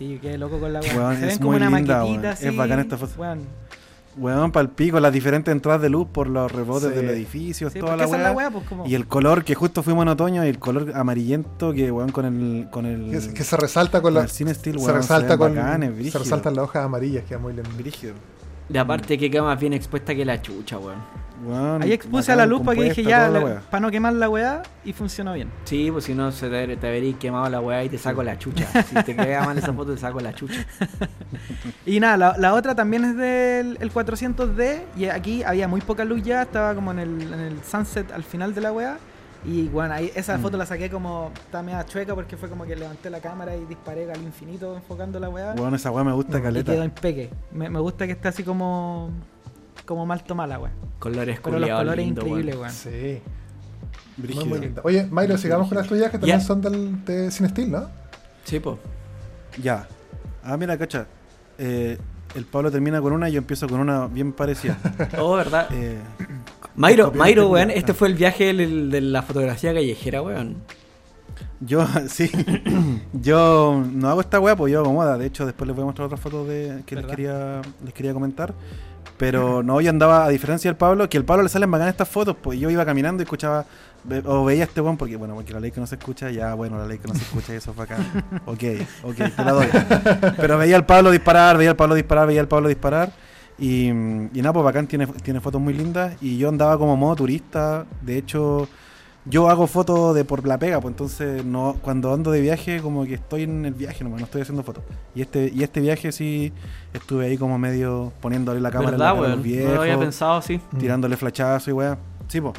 Sí, quedé loco con la weá. Weón, Se es ven como muy una linda, maquetita así. Es bacán esta foto. weón. Weón, pal pico, las diferentes entradas de luz por los rebotes Sí. del edificio, Sí, toda la weá. la weá, pues como. Y el color que justo fuimos en otoño y el color amarillento que weón con el con el, Que, que se resalta con con la. el cine steel, Se weón, resalta ven con. bacanes, se resaltan las hojas amarillas, queda muy lindo. Brígido. Y aparte que queda más bien expuesta que la chucha, weón. Ahí expuse a la luz para que dije ya, para no quemar la weá y funcionó bien. Sí, pues si no se te, te veréis quemado la weá y te saco la chucha. [LAUGHS] Si te queda mal esa foto, te saco la chucha. Y nada, la, la otra también es del el 400D y aquí había muy poca luz ya, estaba como en el, en el sunset al final de la weá. Y bueno, ahí esa Mm. foto la saqué como, está media chueca porque fue como que levanté la cámara y disparé al infinito enfocando la weá. Weón, esa weá me gusta y caleta. quedó impeque. Me, me gusta que esté así como, como mal tomada la weá. Colores Pero los colores lindos, increíbles, weón. Sí. Muy, muy linda. Oye, Mayro, sigamos con las tuyas que también son del, de Cine Steel, ¿no? Sí, pues. Ya. Ah, mira, cacha. Eh, el Pablo termina con una y yo empiezo con una bien parecida. [LAUGHS] Oh, ¿verdad? Eh, Mayro, película. weón, este fue el viaje del- de la fotografía callejera, weón. yo, [LAUGHS] sí. [COUGHS] yo no hago esta weá, pues yo hago moda. De hecho, después les voy a mostrar otras fotos de, que les quería, les quería comentar. Pero no, yo andaba, a diferencia del Pablo, que al Pablo le salen bacanas estas fotos, pues yo iba caminando y escuchaba, o veía a este weón, porque bueno, porque la ley que no se escucha, ya bueno, la ley que no se escucha, eso es bacán. ok, ok, te la doy. Pero veía al Pablo disparar, veía al Pablo disparar, veía al Pablo disparar. Y, y nada, pues bacán tiene, tiene fotos muy lindas. Y yo andaba como modo turista. De hecho, yo hago fotos de por la pega, pues entonces no, cuando ando de viaje, como que estoy en el viaje nomás, no estoy haciendo fotos. Y este, y este viaje sí estuve ahí como medio poniéndole la cámara en la ¿Verdad, cara a los weón? No viejos, lo había pensado así. tirándole flachazo y weá. Sí, pues.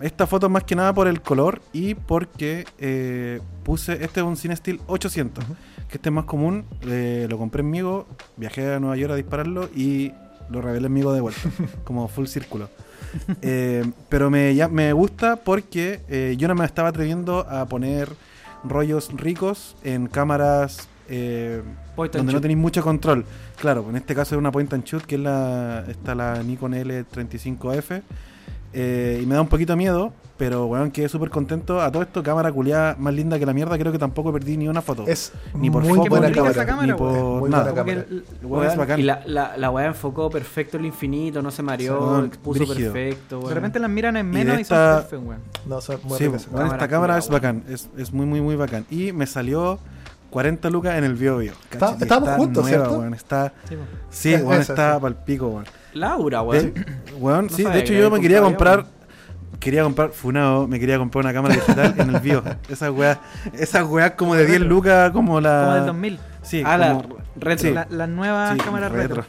esta foto más que nada por el color y porque eh, puse, este es un Cine Steel 800, Ujú. que este es más común, eh, lo compré en Migo, viajé a Nueva York a dispararlo y lo revelé en Migo de vuelta, [LAUGHS] como full círculo. [LAUGHS] Eh, pero me, ya, me gusta porque eh, yo no me estaba atreviendo a poner rollos ricos en cámaras eh, donde no tenéis mucho control. Claro, en este caso es una point and shoot que es la, está la Nikon L35F. Eh, y me da un poquito de miedo, pero weón, quedé súper contento. A todo esto, cámara culiada más linda que la mierda. Creo que tampoco perdí ni una foto. Es Ni por muy foco, buena ni- cámara. ni por Muy nada. buena el- weón es bacán. y la, la, la weá enfocó perfecto el infinito, no se mareó, expuso brígido. perfecto, weón. de repente las miran en menos y, esta- son perfect, weón. No, son muy Sí, ricas. esta cámara es bacán. Es, es muy, muy, muy bacán. Y me salió 40 lucas en el Bio Bio. Está- estábamos juntos, nueva, ¿cierto? weón, Está, Sí, sí, Es- está sí. pal pico, weón. Laura, weón. weón, No sí, de hecho yo me quería comprar, quería comprar, funado, me quería comprar una cámara digital en el bio. Esas weas, esas weas como de 10 lucas, como la... Como del 2000. Sí, ah, la retro. sí. La- Las nuevas sí, cámaras retro.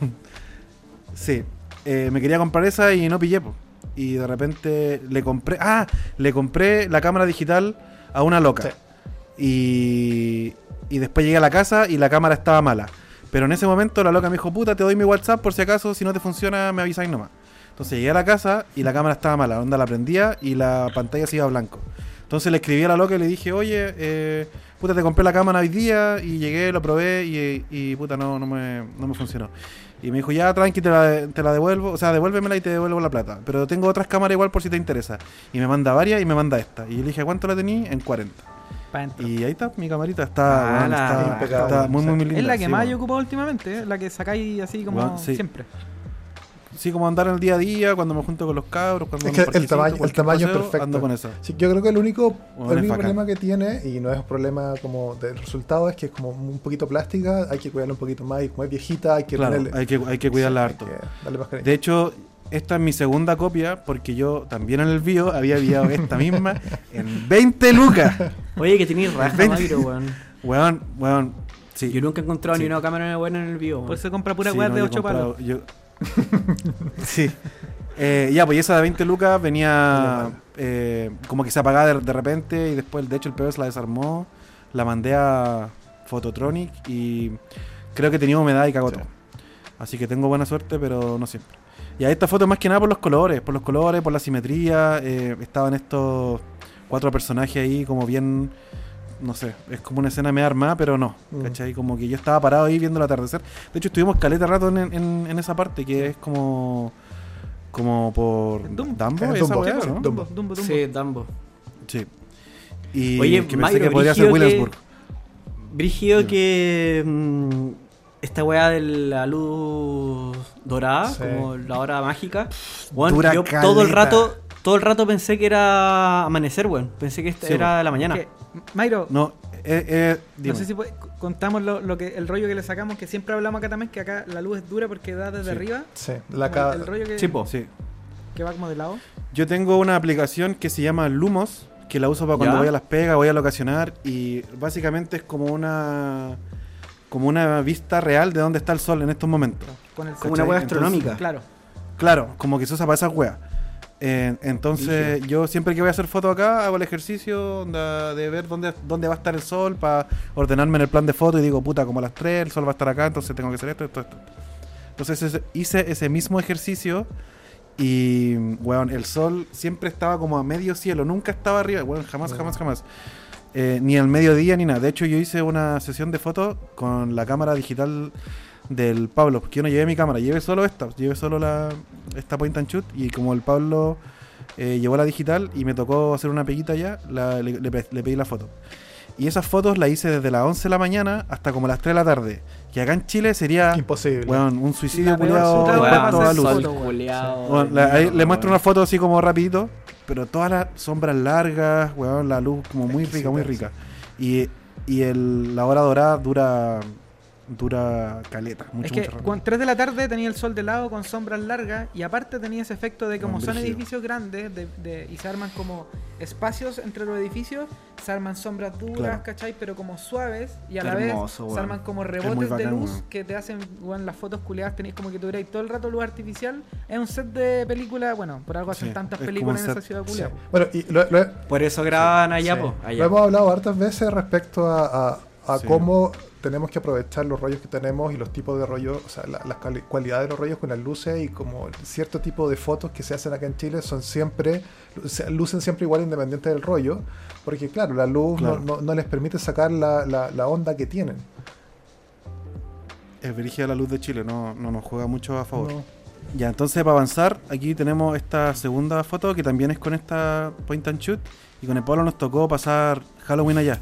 Sí, eh, me quería comprar esa y no pillé, po. Y de repente le compré, ah, le compré la cámara digital a una loca. Sí. Y, y después llegué a la casa y la cámara estaba mala. Pero en ese momento la loca me dijo, puta, te doy mi WhatsApp por si acaso, si no te funciona, me avisáis nomás. Entonces llegué a la casa y la cámara estaba mala, onda la prendía y la pantalla se iba a blanco. Entonces le escribí a la loca y le dije, oye, eh, puta, te compré la cámara hoy día y llegué, lo probé y, y, puta, no, no, me, no me funcionó. Y me dijo, ya, tranqui, te la, te la devuelvo, o sea, devuélvemela y te devuelvo la plata. Pero tengo otras cámaras igual por si te interesa. Y me manda varias y me manda esta. Y le dije, ¿cuánto la tení? En 40. Y ahí está, mi camarita está, Ah, la- está, impecable. está muy, muy, muy linda. es la que sí, más weón. yo ocupo últimamente, ¿eh? la que sacáis así como sí. siempre. Sí, como andar en el día a día, cuando me junto con los cabros, cuando Es que el tamaño- el tamaño es perfecto. Ando con eso. Sí, yo creo que el único, Bueno, el único problema que tiene, y no es un problema como del resultado, es que es como un poquito plástica, hay que cuidarla un poquito más, y como es viejita, hay que Claro, ponerle- hay que, hay que cuidarla Sí, harto. hay que darle más cariño. De hecho, esta es mi segunda copia porque yo también en el bio había enviado esta misma en 20 lucas. Oye, que tenéis raja, 20. Mayro, weón. Weón, weón. Sí. Yo nunca he encontrado Sí. ni una cámara buena en el vivo. Pues se compra pura Sí, weá no, de yo he 8 comprado- palos. yo- [LAUGHS] sí. Eh, ya, pues esa de 20 lucas venía eh, como que se apagaba de, de repente y después, de hecho, el PBS la desarmó. La mandé a Phototronic y creo que tenía humedad y cagó Sí. todo. Así que tengo buena suerte, pero no siempre. Y a esta foto más que nada por los colores, por los colores, por la simetría. eh, estaban estos cuatro personajes ahí como bien, no sé, es como una escena media armada, pero no. Mm. ¿Cachai? Como que yo estaba parado ahí viendo el atardecer. De hecho, estuvimos caleta rato en, en- en esa parte que es como como por Dumbo. Dumbo, esa Dumbo, weá, sí, ¿no? Dumbo, Dumbo, Dumbo. Sí, Dumbo. Sí. Y Oye, que pensé Mayro, que podría ser Williamsburg. Brígido que. mm, esta weá de la luz dorada, Sí. como la hora mágica. Dura yo todo el caleta. rato, todo el rato pensé que era amanecer, weón. Pensé que esta Sí, era la mañana. Que, Mayro, no, No, eh, eh, dime. sé si puede- contamos lo, lo que el rollo que le sacamos, que siempre hablamos acá también, que acá la luz es dura porque da desde Sí. arriba. Sí, la ca- el, el rollo que, Sí, po. Sí. que va como de lado. Yo tengo una aplicación que se llama Lumos, que la uso para cuando ¿Ya? voy a las pegas, voy a locacionar y básicamente es como una como una vista real de dónde está el sol en estos momentos. Con el Como una Entonces, astronómica. Claro. Claro, como que se usa para esas weas. Eh, entonces, yo siempre que voy a hacer fotos acá, hago el ejercicio onda, de ver dónde, dónde va a estar el sol para ordenarme en el plan de foto y digo, puta, como a las 3 el sol va a estar acá, entonces tengo que hacer esto, esto, esto. Entonces ese- hice ese mismo ejercicio y, weón, el sol siempre estaba como a medio cielo, nunca estaba arriba, weón, jamás, jamás, jamás. Eh, ni al mediodía ni nada. De hecho, yo hice una sesión de fotos con la cámara digital del Pablo, porque yo no llevé mi cámara, llevé solo esta, llevé solo la, esta point and shoot y como el Pablo eh, llevó la digital y me tocó hacer una peguita ya, la- le, le pe- le pedí la foto. Y esas fotos las hice desde las 11 de la mañana hasta como las 3 de la tarde. Que acá en Chile sería Imposible. weón, un suicidio culiado Bueno, le muestro una foto así como rapidito, pero todas las sombras largas, weón, la luz como muy rica, muy rica. Y, y el, la hora dorada dura dura caleta, mucho, es que mucho rato. con 3 de la tarde tenía el sol de lado con sombras largas y aparte tenía ese efecto de como son edificios grandes de, de- y se arman como espacios entre los edificios, se arman sombras duras, Claro. ¿cachai? Pero como suaves y a la Hermoso, vez weón. se arman como rebotes de bacán, luz weón. que te hacen, weón, las fotos culiadas tenéis como que tuvierais todo el rato luz artificial. Es un set de película, bueno, por algo hacen Sí, tantas películas en esa set, ciudad Sí. culiada. Bueno, y lo, lo- Por eso graban allá, sí. po. Lo Allá. hemos hablado hartas veces respecto a, a- a Sí. cómo tenemos que aprovechar los rollos que tenemos y los tipos de rollos, o sea, la- las cualidades de los rollos con las luces y como cierto tipo de fotos que se hacen acá en Chile son siempre, lucen siempre igual independiente del rollo, porque claro, la luz no- Claro. No, no les permite sacar la, la- la onda que tienen. Es brígida la luz de Chile, no, no nos juega mucho a favor. Ya, entonces para avanzar, aquí tenemos esta segunda foto que también es con esta point and shoot. Y con el Pablo nos tocó pasar Halloween allá.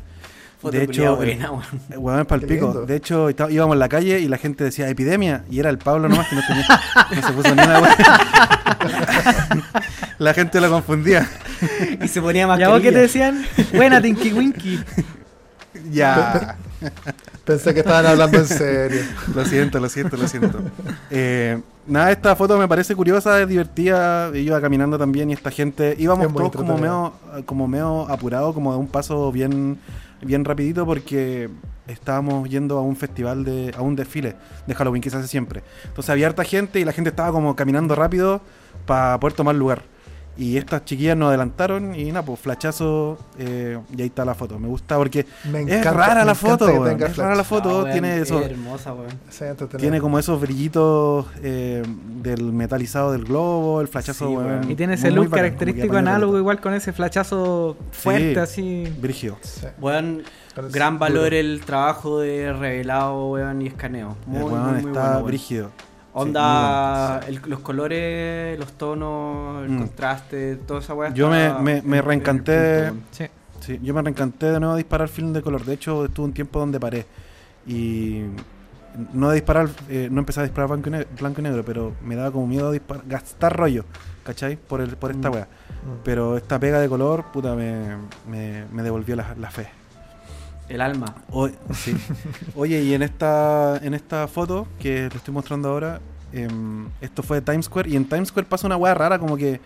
Foto de hecho, buena, weón. [LAUGHS] Eh, Weón, es pa'l Qué pico. lindo. De hecho, está- íbamos en la calle y la gente decía epidemia y era el Pablo nomás que no tenía. [LAUGHS] no se puso ni una weón. [LAUGHS] La gente lo confundía. Y se ponía más ¿Y a vos qué te decían? Buena Tinky Winky. Ya. Pensé que estaban hablando en serio. Lo siento, lo siento, lo siento. Eh, nada, esta foto me parece curiosa, es divertida. Yo iba caminando también y esta gente. Íbamos todos como medio, como medio apurado, como de un paso bien, bien rapidito porque estábamos yendo a un festival de, a un desfile de Halloween que se hace siempre. Entonces había harta gente y la gente estaba como caminando rápido para poder tomar lugar. Y estas chiquillas nos adelantaron y nada, pues flachazo eh, y ahí está la foto. Me gusta porque Me es rara la foto, que weón. tenga es rara la foto, Ah, tiene es eso. hermosa, weón. Tiene como esos brillitos eh, del metalizado del globo, el flachazo, Sí. Y tiene ese Muy look bacán, característico análogo, igual con ese flachazo fuerte, Sí. así. Brigio. Sí. Gran valor duro. el trabajo de revelado, weón, y escaneo. Muy, el muy, está bueno, brígido. Onda, el- los colores, los tonos, el Mm. contraste, toda esa weá. Yo me- me- me reencanté-. Sí. Sí, yo me reencanté de nuevo a disparar film de color. De hecho, estuve un tiempo donde paré. Y no de disparar, eh, no empecé a disparar blanco y, ne- blanco y negro, pero me daba como miedo dispar- gastar rollo, ¿cachai? Por, el, por esta Mm. weá. Mm. Pero esta pega de color, puta, me, me, me devolvió la, la fe. El alma. O- sí. Oye, y en esta, en esta foto que le estoy mostrando ahora, em, esto fue de Times Square, y en Times Square pasa una weá rara, como que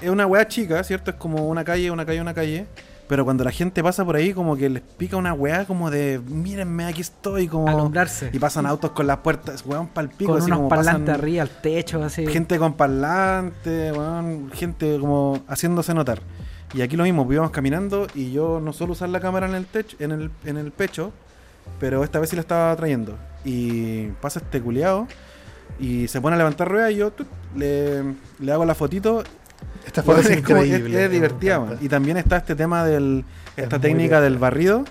es una weá chica, ¿cierto? Es como una calle, una calle, una calle. Pero cuando la gente pasa por ahí, como que les pica una weá como de, mírenme, aquí estoy, como... Alumbrarse. Y pasan autos con las puertas, weón, pal pico, con así unos como parlantes arriba, al techo, así. gente con parlante, weón, gente como haciéndose notar. Y aquí lo mismo, pues íbamos caminando y yo no suelo usar la cámara en el techo, en el, en el pecho, pero esta vez sí la estaba trayendo. Y pasa este culiao y se pone a levantar ruedas y yo tut, le, le hago la fotito. Esta foto Weón, [LAUGHS] es es, es- increíble. es me divertida, weón. Y también está este tema del Es esta muy técnica del barrido.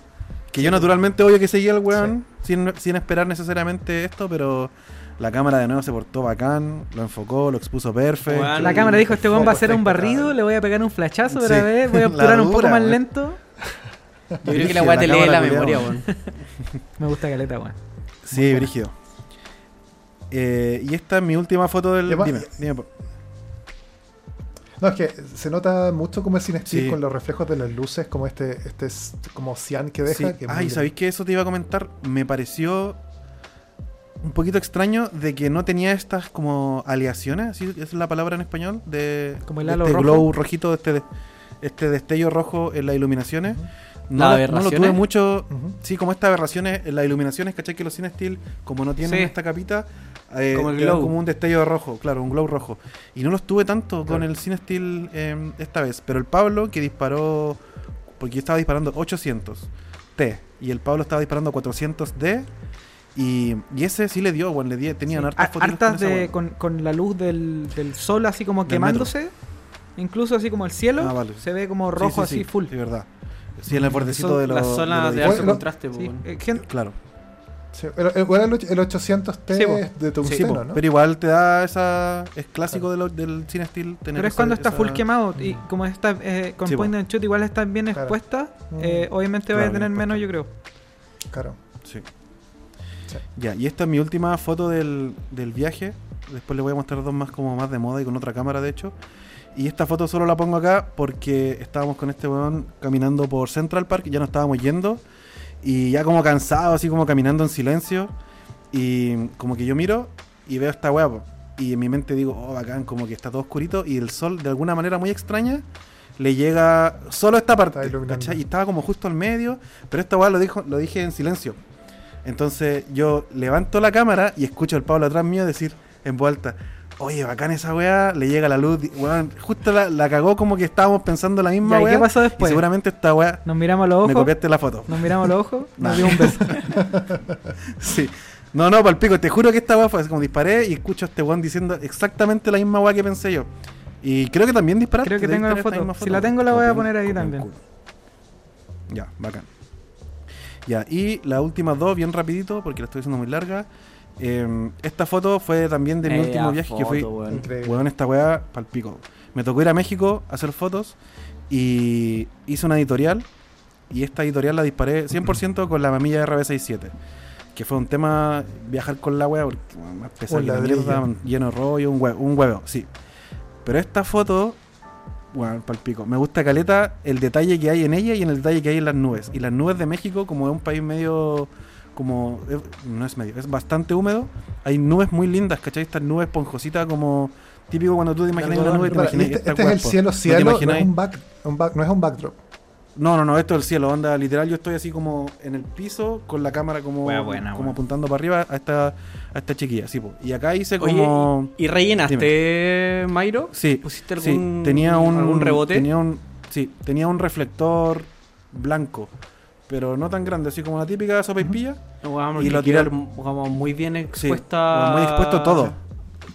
Que yo naturalmente obvio que seguía el weón sin, sin esperar necesariamente esto, pero la cámara de nuevo se portó bacán, lo enfocó, lo expuso perfecto. La cámara dijo, este weón va a hacer un barrido, le voy a pegar un flachazo, Sí, pero a ver, voy a [LAUGHS] obturar un poco más lento. Yo creo que la weá te lee la memoria, weón. [LAUGHS] Me gusta caleta, weón. Sí, brígido. Eh, y esta es mi última foto del. Además- Dime, dime. No, es que se nota mucho como el Cine Steel Sí. con los reflejos de las luces, como este, este como cian que deja. Sí. que es Ah, y muy- sabéis que eso te iba a comentar. Me pareció un poquito extraño de que no tenía estas como aleaciones, ¿sí? es la palabra en español, de, Como el halo este rojo. glow rojito, este, de- este destello rojo en las iluminaciones. No, ¿Las lo- no lo tuve mucho. Sí, como estas aberraciones, en las iluminaciones, ¿cachai? Que los Cine Steel, como no tienen Sí. esta capita, eh, Como el glow. como un destello rojo, claro, un glow rojo. Y no los tuve tanto con el Cine Steel eh, esta vez. Pero el Pablo, que disparó, porque yo estaba disparando 800 T, y el Pablo estaba disparando 400 D, y, y ese sí le dio, bueno, le di, tenían Sí, hartas ha- fotitos hartas con de, con, con la luz del, del sol así como Del quemándose. Incluso así como el cielo Ah, vale. se ve como Sí, rojo sí, así sí, full. Sí, verdad. Sí, en el bordecito Son de los. las zonas de los alto Bueno, contraste, Sí, weón. eh, gen- Claro. Sí, el, el- el och- el 800T Sí, es de Sí, tungsteno, po, ¿no? Pero igual te da esa. Es clásico de lo- del Cine Steel tener pero es esa- cuando está esa- full quemado y como está eh, con Sí, po. point and shoot igual está bien Claro. expuesta, Mm. eh, obviamente Claro, vaya a tener menos yo creo. Claro. Sí. Sí. Ya, y esta es mi última foto del, del viaje. Después le voy a mostrar dos más como más de moda y con otra cámara, de hecho. Y esta foto solo la pongo acá porque estábamos con este weón caminando por Central Park, ya nos estábamos yendo. Y ya como cansado, así como caminando en silencio. Y como que yo miro y veo esta weá. Y en mi mente digo, oh, bacán, como que está todo oscurito. Y el sol, de alguna manera muy extraña, le llega solo a esta parte. Y estaba como justo al medio. Pero esta weá lo, dijo, lo dije en silencio. Entonces yo levanto la cámara y escucho al Pablo atrás mío decir en voz alta, oye, bacán esa weá, le llega la luz, weón, justo la, la cagó como que estábamos pensando la misma ¿y weá. qué pasó y después? seguramente esta weá, Nos miramos los me ojos, copiaste la foto. nos miramos los ojos, [LAUGHS] nos dio un beso. [LAUGHS] Sí. No, no, para pico, te juro que esta weá fue así como disparé y escucho a este weón diciendo exactamente la misma weá que pensé yo. Y creo que también disparaste. Creo que tengo la foto. Si la tengo, la voy a poner ahí también. Ya, bacán. Ya, y las últimas dos, bien rapidito, porque la estoy haciendo muy larga. Eh, esta foto fue también de mi último viaje que fui. weón. Increíble. Weón, esta weá, palpico. Me tocó ir a México a hacer fotos y hice una editorial. Y esta editorial la disparé 100% con la mamilla RB67. Que fue un tema viajar con la weá, porque más mierda, lleno de rollo, un huevo, un huevo, sí. Pero esta foto, bueno, palpico. Me gusta caleta el detalle que hay en ella y en el detalle que hay en las nubes. Y las nubes de México, como es un país medio como es- no es medio, es bastante húmedo. Hay nubes muy lindas, ¿cachai? Estas nubes esponjositas como típico cuando tú te imaginas una nube, te imaginas este, este es el cielo ¿No te cielo, no, imagináis? es un back, un back- no es un backdrop. No, no, no, esto es el cielo, onda, literal, yo estoy así como en el piso con la cámara como, buena, como apuntando para arriba a esta, a esta chiquilla, sí, po. Y acá hice Oye, como... ¿y rellenaste, Mairo? Sí, ¿Pusiste sí, algún, tenía un, algún rebote? Tenía un, sí, tenía un reflector blanco, pero no tan grande, así como la típica sopa y pilla. Y lo tiré- como muy bien Sí, expuesta. muy expuesto todo.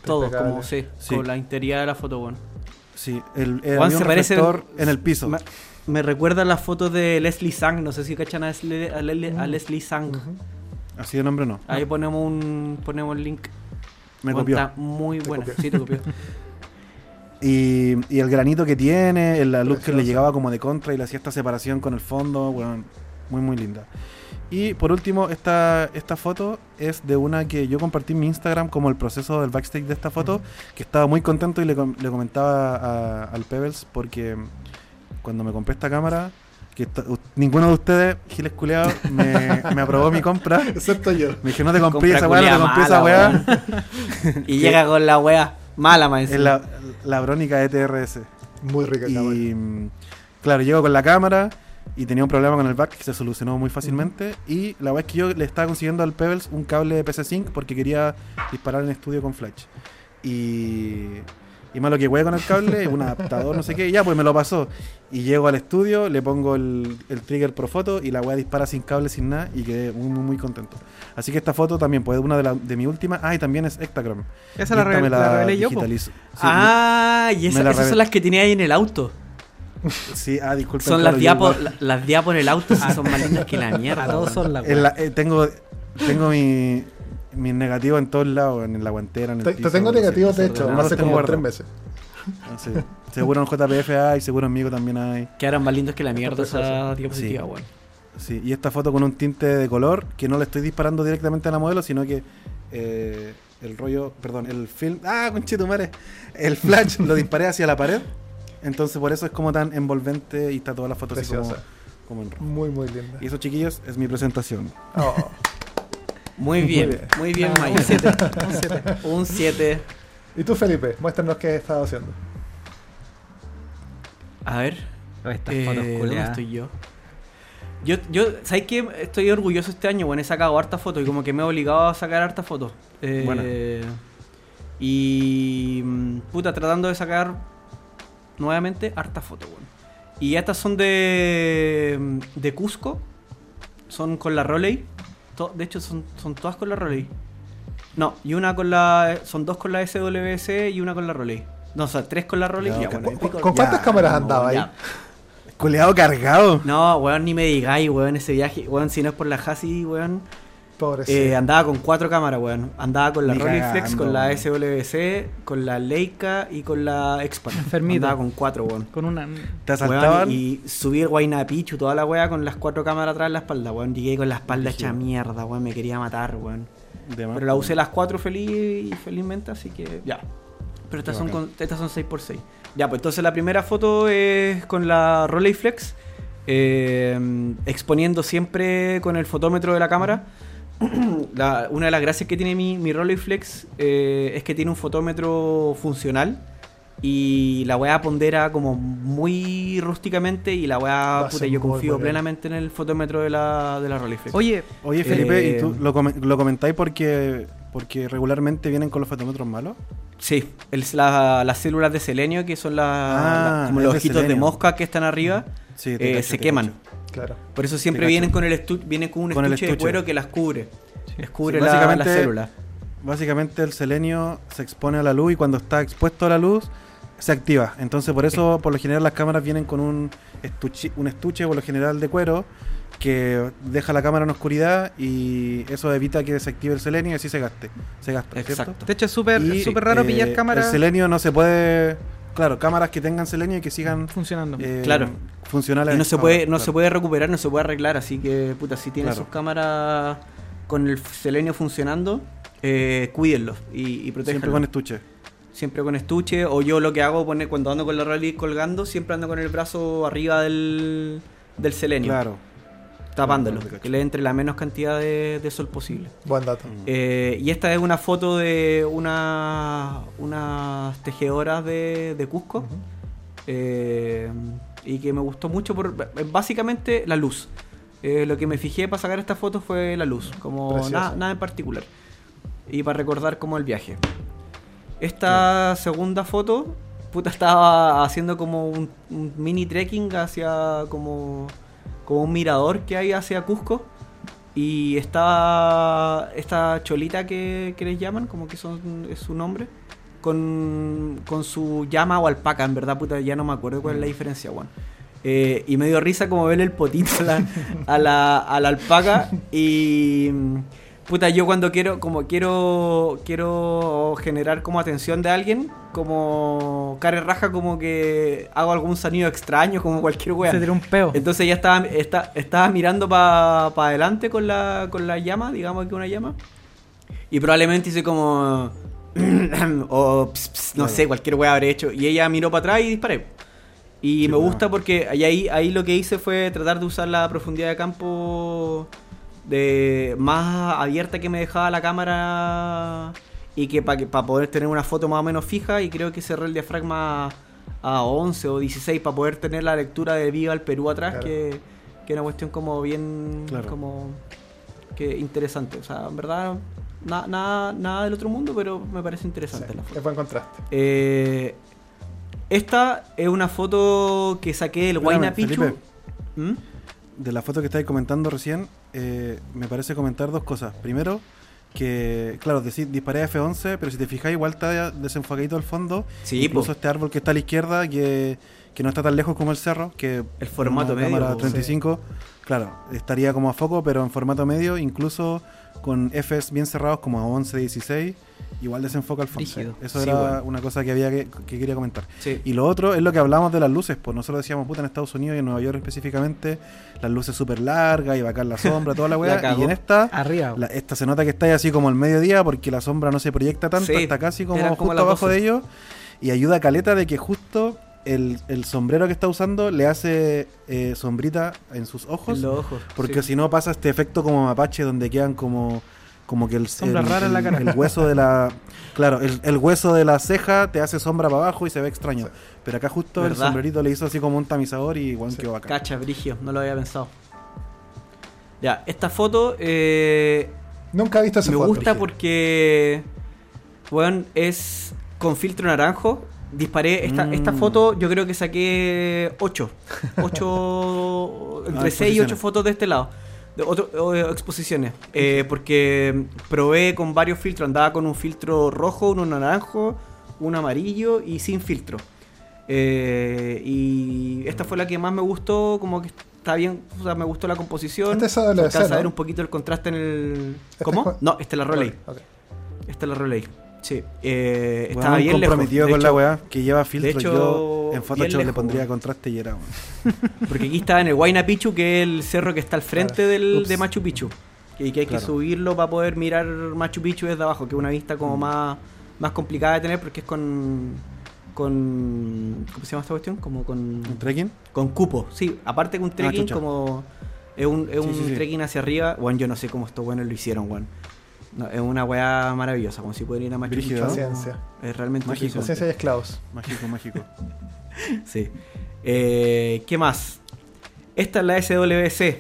Todo, como sí, Sí. con la integridad de la foto, bueno. Sí, el, el Juan se un parece- reflector en el piso. Me, me recuerda a las fotos de Leslie Sang, no sé si cachan a Leslie, a Leslie- a. Leslie Sang. Así de nombre no. Ahí ponemos un ponemos el link. Me copió. Está muy buena. Sí, te copió. [LAUGHS] Y, y el granito que tiene, la luz que le llegaba como de contra y le hacía esta separación con el fondo, bueno, muy muy linda. Y por último, esta, esta foto es de una que yo compartí en mi Instagram como el proceso del backstage de esta foto, que estaba muy contento y le, le comentaba a- al Pebbles porque cuando me compré esta cámara, que ninguno de ustedes, Giles Culeado, me, me aprobó mi compra. [LAUGHS] Excepto yo. Me dije, no te compré Compra esa weá, no te compré esa weá. [LAUGHS] y llega con la wea mala, más Es la, la Brónica ETRS. Muy rica Y cámara. mm, claro, llego con la cámara y tenía un problema con el back que se solucionó muy fácilmente. Y la verdad es que yo le estaba consiguiendo al Pebbles un cable de PC Sync porque quería disparar en estudio con Flash. Y, y malo que hueá con el cable, un adaptador, no sé qué, y ya pues me lo pasó. Y llego al estudio, le pongo el, el trigger pro foto y la weá dispara sin cable, sin nada, y quedé muy, muy, muy contento. Así que esta foto también, pues una de, la, de mi última. Ah, y también es Ektachrome. Esa la, Y esta revel- me la revelé yo. Sí, ah, y esa- me la esas son las que tenía ahí en el auto. Sí, ah, disculpen. Son claro, las diapos, la- las diapos en el auto, sí son más [LAUGHS] lindas que la mierda. Todos son la En la- eh, tengo tengo mi, mis negativos en todos lados, en la guantera, en el Te, piso, te tengo negativos, de hecho, hace como tres meses. Ah, sí. Seguro en JPF hay, seguro en Migo también hay. Quedaron más lindos que la mierda esa diapositiva, Sí. weón. Sí, y esta foto con un tinte de color que no le estoy disparando directamente a la modelo, sino que eh, el rollo, perdón, el film, ah, conchito madre, el flash lo disparé hacia la pared. Entonces por eso es como tan envolvente y está toda la foto así como, Preciosa. como en rojo. Muy, muy linda. Y eso, chiquillos, es mi presentación. Oh, Muy bien, bien. muy bien, Maya. un 7. Un 7. Un 7. Y tú, Felipe, muéstranos qué has estado haciendo. A ver. Estas eh, fotos ¿Dónde estoy yo? Yo, yo, ¿sabes qué? Estoy orgulloso este año, bueno, he sacado hartas fotos y como que me he obligado a sacar hartas fotos. Eh, Buena. Y. mm, Puta, tratando de sacar nuevamente hartas fotos, bueno. Y estas son de. de Cusco. Son con la Roley. To- de hecho, son, son todas con la Roley. No, y una con la. Son dos con la SWC y una con la Roley. No, o sea, tres con la Roley. Ya, Ya, ok. bueno, ¿Con, pico- con cuántas Ya, cámaras no, andaba ahí? ya. Coleado cargado. No, weón, ni me digáis, weón, ese viaje. Weón, si no es por la Hasi, weón. Eh, andaba con cuatro cámaras, weón. Andaba con la Rolleiflex, con la weón. SWC, con la Leica y con la Expert. Enfermito. Andaba con cuatro, weón. Con una. Te Weón, asaltaban. y subí el Guayna Pichu, toda la weá con las cuatro cámaras atrás en la espalda, weón. Llegué con la espalda hecha Brígido. mierda, weón. Me quería matar, weón. de más, Pero la usé weón. las cuatro feliz y felizmente, así que ya. Pero estas son, con, estas son 6x6. Ya, pues entonces la primera foto es con la Rolleiflex, eh, exponiendo siempre con el fotómetro de la cámara. [CLEARS THROAT] La- una de las gracias que tiene mi, mi Rolleiflex eh, es que tiene un fotómetro funcional y la weá pondera como muy rústicamente y la weá, puta, yo confío plenamente en el fotómetro de la, de la Rolleiflex. Oye, Oye, Felipe, Eh, ¿y tú lo, comen- lo comentáis porque, porque regularmente vienen con los fotómetros malos? Sí, el- la- las células de selenio, que son las Ah, como los de ojitos de mosca que están arriba, Sí, eh, cacho, se queman. cacho. Claro. Por eso siempre vienen con el vienen con un Con estuche, de cuero que las cubre. Les cubre Sí, la, básicamente- la célula. Básicamente el selenio se expone a la luz y cuando está expuesto a la luz se activa. Entonces por eso por lo general las cámaras vienen con un estuche, un estuche por lo general de cuero que deja la cámara en oscuridad y eso evita que se active el selenio y así se gaste. Se gasta, ¿cierto? Exacto. de hecho es súper raro eh, pillar cámaras El selenio no se puede... Claro, cámaras que tengan selenio y que sigan funcionando. eh, Claro. funcionales. Y no se puede, no claro. se puede recuperar, no se puede arreglar, así que puta, si tienen Claro. sus cámaras con el selenio funcionando, eh, cuídenlos y, y Siempre con estuche. Siempre con estuche, o yo lo que hago poner cuando ando con la rally colgando, siempre ando con el brazo arriba del, del selenio, Claro. Tapándolo, que le entre la menos cantidad de, de sol posible. Buen dato. Eh, y esta es una foto de una, unas tejedoras de, de Cusco. Eh, y que me gustó mucho por eh, básicamente la luz. Eh, lo que me fijé para sacar esta foto fue la luz, como nada, nada en particular. Y para recordar como el viaje. Esta segunda foto, puta, estaba haciendo como un, un mini trekking hacia como, como un mirador que hay hacia Cusco. Y estaba esta cholita que, que les llaman, como que son, es su nombre, con, con su llama o alpaca, en verdad, puta, ya no me acuerdo cuál es la diferencia, weón. Eh, y me dio risa como ver el potito a la, a la, a la alpaca y... Puta, yo cuando quiero, como quiero, quiero generar como atención de alguien, como cara raja, como que hago algún sonido extraño, como cualquier wea. Se tiró un peo. Entonces ya estaba, está- estaba mirando para adelante con la, con la llama, digamos que una llama. Y probablemente hice como... [CLEARS THROAT] o ps, ps, no sé, cualquier wea habré hecho. Y ella miró para atrás y disparé. Y me bueno. gusta porque ahí, ahí lo que hice fue tratar de usar la profundidad de campo de más abierta que me dejaba la cámara y que para para poder tener una foto más o menos fija y creo que cerré el diafragma a 11 o 16 para poder tener la lectura de Viva al Perú atrás Claro. que, que una cuestión como bien Claro. como que interesante o sea en verdad na- nada nada del otro mundo pero me parece interesante Sí, la foto es buen contraste. Eh, esta es una foto que saqué del Felipe. ¿Mm? De la foto que estáis comentando recién, eh, me parece comentar dos cosas. Primero, que, claro, decir, disparé a F11, pero si te fijáis, igual está desenfocadito al fondo. Sí, Incluso po. este árbol que está a la izquierda, que, que no está tan lejos como el cerro, que El formato medio, cámara po, 35, claro, estaría como a foco, pero en formato medio, incluso con Fs bien cerrados como a 11, 16, igual desenfoca al fondo. Eso Sí, era bueno. una cosa que había que, que quería comentar. Sí. Y lo otro es lo que hablábamos de las luces, pues nosotros decíamos, puta, en Estados Unidos y en Nueva York específicamente, las luces súper largas y bacán la sombra, toda la [LAUGHS] weá, y en esta... Arriba. La- esta se nota que está ahí así como al mediodía porque la sombra no se proyecta tanto, Sí, está casi como justo abajo 12. de ellos y ayuda a Caleta de que justo el, el sombrero que está usando le hace eh, sombrita en sus ojos En los ojos. porque sí. si no pasa este efecto como mapache donde quedan como como que el, Sombra el- rara en la el- cara. el hueso de la claro el, el hueso de la ceja te hace sombra para abajo y se ve extraño pero acá justo el sombrerito le hizo así como un tamizador y igual Sí. quedó bacán Cacha, brigio, no lo había pensado. Ya, esta foto eh, Nunca he visto esa me foto. gusta porque, bueno, es con filtro naranjo. Disparé esta, Mm. esta foto, yo creo que saqué 8. 8 [LAUGHS] entre Ah, 6 y 8 exposiciones. fotos de este lado. De otro, eh, exposiciones. Eh, porque probé con varios filtros. Andaba con un filtro rojo, uno naranjo, un amarillo y sin filtro. Eh, y esta fue la que más me gustó, como que está bien, o sea, me gustó la composición. Esta es AWC, alcanza a ver un poquito el contraste en el... ¿Esta ¿Cómo? es con- No, esta es la Rolei. Ok. Esta es la Rolei. Sí. Eh, estaba bien comprometido De con hecho, la weá que lleva filtro hecho, yo en Photoshop le pondría contraste y era. [LAUGHS] Porque aquí está en el Huayna Picchu, que es el cerro que está al frente del, Ups. de Machu Picchu. Y que hay que subirlo para poder mirar Machu Picchu desde abajo, que es una vista Mm. como más, más complicada de tener porque es con, con... ¿Cómo se llama esta cuestión? Como con... ¿Un trekking? Con cupo, sí. Aparte que un trekking chucha. como... Es un, es Sí, un sí, sí. trekking hacia arriba. Bueno, yo no sé cómo estos buenos lo hicieron, weón. No, es una weá maravillosa, como si pueden ir a Machu Picchu. Es realmente Mágico. Paciencia y esclavos. Mágico, mágico. [LAUGHS] Sí. Eh, ¿Qué más? Esta es la SWC.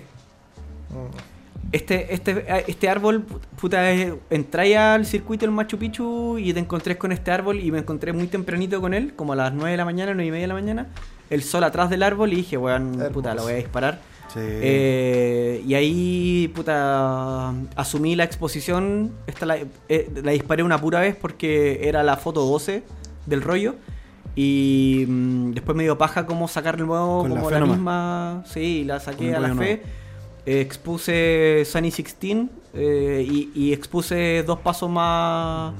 Mm. Este, este, este árbol, puta, entré al circuito del Machu Picchu y te encontré con este árbol y me encontré muy tempranito con él, como a las 9 de la mañana, 9 y media de la mañana. El sol atrás del árbol y dije, weón, puta, lo voy a disparar. Sí. Eh, y ahí, puta, asumí la exposición. Esta la, eh, la disparé una pura vez porque era la foto 12 del rollo. Y mm, después me dio paja como sacar de nuevo Con como la, misma. Sí, la saqué a la fe. Eh, expuse Sunny 16 eh, y, y expuse dos pasos más.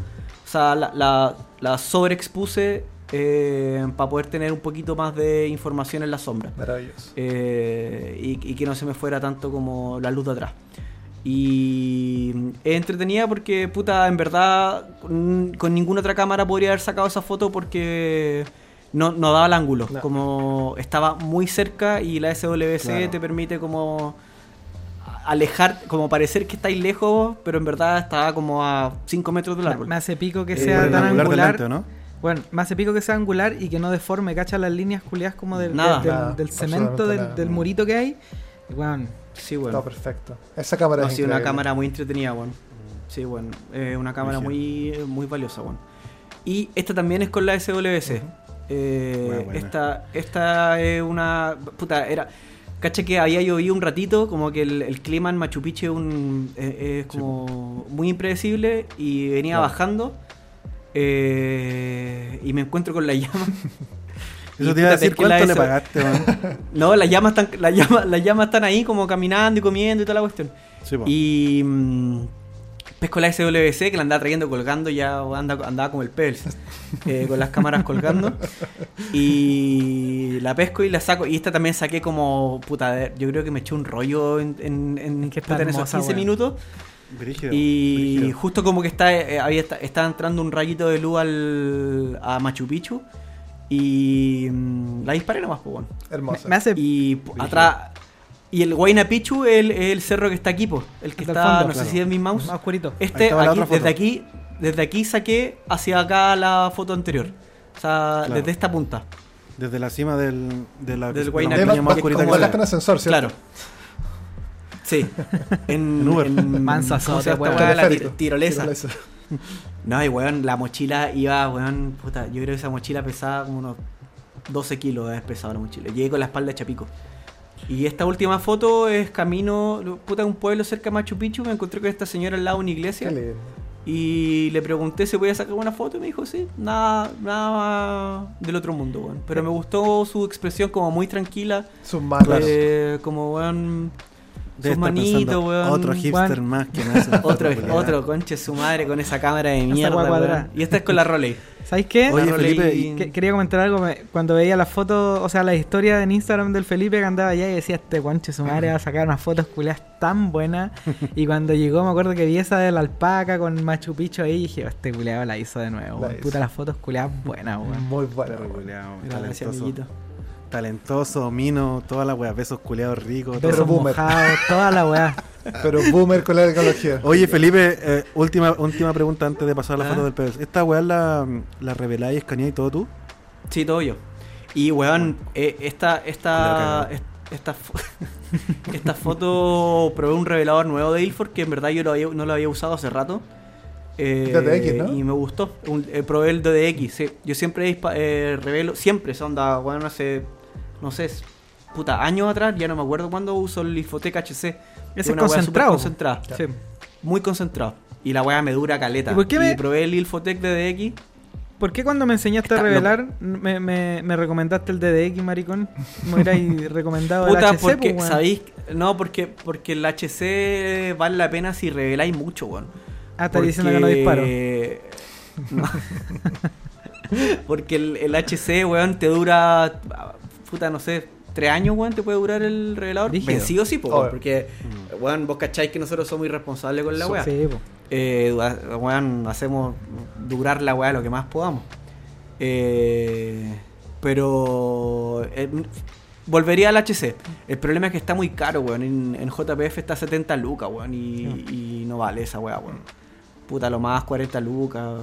O sea, la, la, la sobreexpuse para poder tener un poquito más de información en la sombra. Maravilloso. Eh, y, y que no se me fuera tanto como la luz de atrás. Y es entretenida porque, puta, en verdad, con, ninguna otra cámara podría haber sacado esa foto porque no, no daba el ángulo. No. Como estaba muy cerca y la SWC Claro. te permite como alejar, como parecer que estáis lejos, pero en verdad estaba como a 5 metros del árbol. me hace pico que Eh, sea tan angular angular. lente, ¿o ¿no? Bueno, me hace pico que sea angular y que no deforme, cacha las líneas culiadas como del, Nada. del, del- Nada, del cemento, del, nada. del murito que hay. Bueno, Sí, Está bueno. perfecto. Esa cámara Ha es sido una cámara muy entretenida, bueno. Sí, bueno. Es una cámara muy, muy valiosa, bueno. Y esta también es con la SWC. Eh, Buena, buena. Esta, esta es una. Puta, era. Cacha que había llovido un ratito, como que el, el clima en Machu Picchu es, un, es, es como muy impredecible y venía Claro. bajando. Eh, y me encuentro con la llama. [LAUGHS] Eso te iba a decir cuánto le pagaste, man. [LAUGHS] No, las llamas están, las llamas, las llamas están ahí como caminando y comiendo y toda la cuestión. Sí. Y mm, pesco la SWC que la andaba trayendo colgando, ya anda, andaba como el Pels, [LAUGHS] eh, con las cámaras colgando. Y la pesco y la saco. Y esta también saqué como, puta, yo creo que me eché un rollo en, en, en- que está puta, en esos hermosa, 15 weón. minutos. Brígido, Y brígido. justo como que está, eh, había, está, estaba entrando un rayito de luz al, a Machu Picchu. Y mm, la disparé nomás, pues bueno. Hermosa. me hace Y atrás. Y el Huayna Picchu es el, el cerro que está aquí, po. El que del está, fondo, no sé si es mi mouse. más oscurito. Este, aquí, desde aquí, desde aquí saqué hacia acá la foto anterior. O sea, Claro. desde esta punta. Desde la cima del, de la, Del más Picchu, oscurita como que en ascensor, ¿cierto? Claro. Sí. En, En Uber. Manso ¿cómo se azote, llama weón. La tir- tirolesa. Tirolesa. No, y weón, la mochila iba, weón, puta, yo creo que esa mochila pesaba como unos 12 kilos de haber pesado la mochila. Llegué con la espalda de Chapico. Y esta última foto es camino, puta, un pueblo cerca de Machu Picchu. Me encontré con esta señora al lado de una iglesia. Y le pregunté si podía sacar una foto y me dijo, sí, nada, nada del otro mundo, weón. Pero me gustó su expresión como muy tranquila, Sus manos. eh, como, weón, Debe pensando, weón. Otro hipster más que una [LAUGHS] Otro, otro, conche su madre con esa cámara de mierda. Y esta es con la Roley. [LAUGHS] ¿Sabéis qué? Oye, Felipe, y- Que- quería comentar algo. Cuando veía las fotos, o sea, la historia en Instagram del Felipe que andaba allá y decía, este guanche su madre va a sacar unas fotos culiadas tan buenas. [LAUGHS] y cuando llegó, me acuerdo que vi esa de la alpaca con Machu Picchu ahí y dije, este culiado la hizo de nuevo. La. Puta, las fotos culiadas buenas, weón. Muy bueno. Perro culiao, Gracias, amiguito. Talentoso, mino, toda la wea, besos culeados ricos. todo. Besos boomer. mojados, toda la weá. [LAUGHS] Pero boomer con la tecnología. Oye, Felipe, eh, última, última pregunta antes de pasar a la Ah. foto del PBS. ¿Esta weá la, la reveláis, escaneáis todo tú? Sí, todo yo. Y, weón, eh, esta, esta, esta, fo- [LAUGHS] esta foto probé un revelador nuevo de Ilford que en verdad yo lo había- no lo había usado hace rato. Eh, DDX, ¿no? Y me gustó. Un- eh, probé el DDX, sí. Yo siempre eh, revelo, siempre, esa onda, weón, hace, no sé, puta, años atrás, ya no me acuerdo cuándo uso el Infotec HC. Ese es concentrado. concentrada. Sí. Muy concentrado. Y la weá me dura caleta. ¿Y por qué me- probé el Ilfotec DDX. ¿Por qué cuando me enseñaste a Está- revelar me, me, me recomendaste el DDX, maricón? Me hubierais [LAUGHS] recomendado el HC, porque, pues. ¿sabéis? No, porque, porque el HC vale la pena si reveláis mucho, weón. Ah, estás diciendo que no disparo. [LAUGHS] No. [LAUGHS] porque el, el HC, weón, te dura, puta, no sé, tres años, weón, te puede durar el revelador. Rígido. Vencido sí, po, Obvio. porque, weón, vos cacháis que nosotros somos irresponsables con la weá. Sí, po. Eh, weón, hacemos durar la weá lo que más podamos. Eh, pero eh, volvería al HC. El problema es que está muy caro, weón. En, en JPF está 70 lucas, weón. Y, y no vale esa weá, weón. Puta, lo más 40 lucas.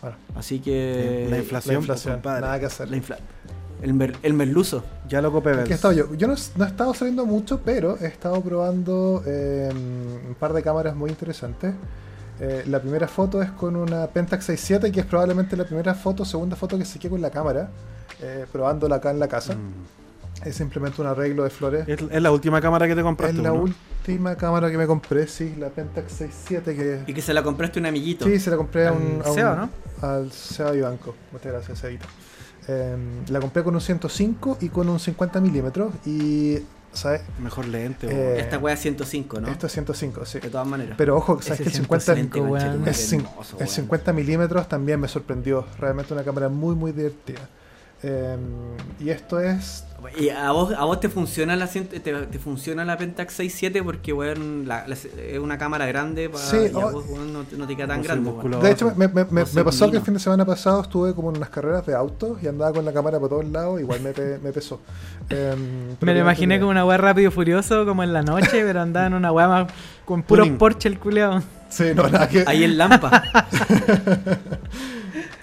Bueno, Así que. la la inflación, inflación. compadre. Nada que hacer. la infla- el, mer- el merluzo. Ya lo copé Aquí he estado yo. Yo no, no he estado saliendo mucho, pero he estado probando eh, un par de cámaras muy interesantes. Eh, la primera foto es con una Pentax 67, que es probablemente la primera foto, segunda foto que saqué con la cámara, eh, probándola acá en la casa. Mm. Es simplemente un arreglo de flores. Es, es la última cámara que te compraste. Es la ¿no? última cámara que me compré, sí, la Pentax 67 que... Y que se la compraste a un amiguito. Sí, se la compré a Al un, a un- Seba, ¿no? Al Seba Ibanco. Muchas gracias, Sebita. Eh, la compré con un 105 y con un 50 milímetros y, ¿sabes? Mejor lente, Eh. Esta weá es 105, ¿no? Esto es 105, sí. De todas maneras. Pero ojo, ¿sabes que el 50, 105, Conche tu weón. madre, el cin- hermoso, el weón. 50 milímetros también me sorprendió. Realmente una cámara muy, muy divertida. Eh, y esto es... ¿Y a vos, a vos te funciona la te, te funciona la Pentax 67 porque la- la- es una cámara grande pa- Sí, y a vos no, te- no te queda tan grande. De hecho, me, me- me- Vos me sos pasó que el fin de semana pasado estuve como en unas carreras de autos y andaba con la cámara por todos lados, igual me, pe- me pesó. Eh, Me lo imaginé como una weá rápido y furioso, como en la noche, pero andaba en una weá más con puro Tuning. Porsche el culeado. Sí, no, nada que... Ahí en Lampa, [LAUGHS]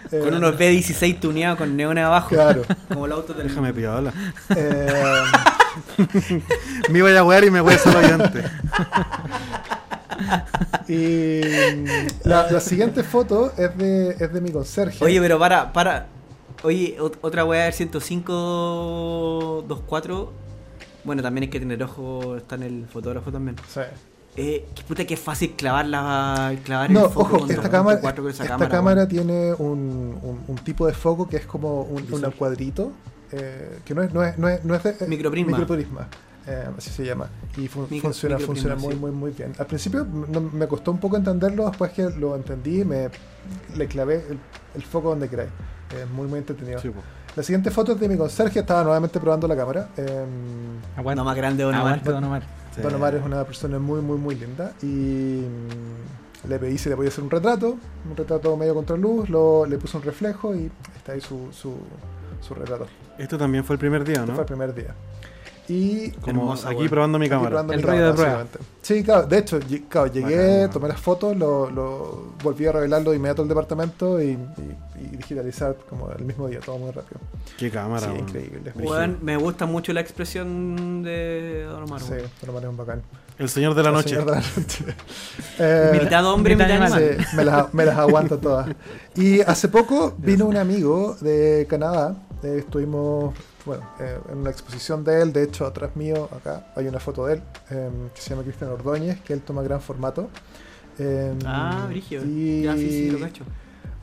con unos B16 tuneados con neones abajo. Claro. [LAUGHS] Como el auto del. Déjame piola. Eh, [LAUGHS] Me iba a wear y me voy solo yo antes. y la, la siguiente foto es de, es de mi conserje. Oye, pero para, para. Oye, ot- otra weá del 105-24. Bueno, también hay que tener ojo, está en el fotógrafo también. Sí. Eh, qué puta que es fácil clavar la, clavar No, el foco ojo, con esta 2.4 cámara, con esa esta cámara, tiene un, un- un tipo de foco que es como un, cuadrito, eh, que no es, no es, no es, no es de, eh, Microprisma. microprisma, eh, así se llama. Y fun- Micro- funciona, funciona muy, sí. muy, muy bien. Al principio no- me costó un poco entenderlo, después que lo entendí, me le clavé el, el foco donde queráis. Es muy, muy entretenido. Sí. La siguiente foto es de mi conserje, estaba nuevamente probando la cámara. Eh, No más grande, Don Omar. Aguante, Don Omar. Sí. Don Omar es una persona muy, muy, muy linda. Y mm, le pedí si le podía hacer un retrato, un retrato medio contra luz, lo, le puse un reflejo y está ahí su, su, su retrato. Esto también fue el primer día, Este ¿no? fue el primer día. Y Como Hermosa, aquí probando mi aquí cámara. probando El mi ruido de prueba. Sí, claro, de hecho, claro, llegué, tomé las fotos, lo, lo volví a revelarlo de inmediato al departamento y, y- y digitalizar como el mismo día, todo muy rápido. Qué cámara, sí, increíble. Me gusta mucho la expresión de Don Omar. Sí. Don Omar es un bacán. El señor de la El noche. señor de la noche. [LAUGHS] Eh, Mitad hombre, mitad mitad animal. animal. Sí, me las, me las aguanto [LAUGHS] todas. Y hace poco vino un amigo de Canadá. eh, estuvimos bueno, eh, en una exposición de él. De hecho, atrás mío, acá hay una foto de él, eh, que se llama Cristian Ordóñez, que él toma gran formato. Eh, Ah, Brigio. Y Ya, sí, sí, lo cacho.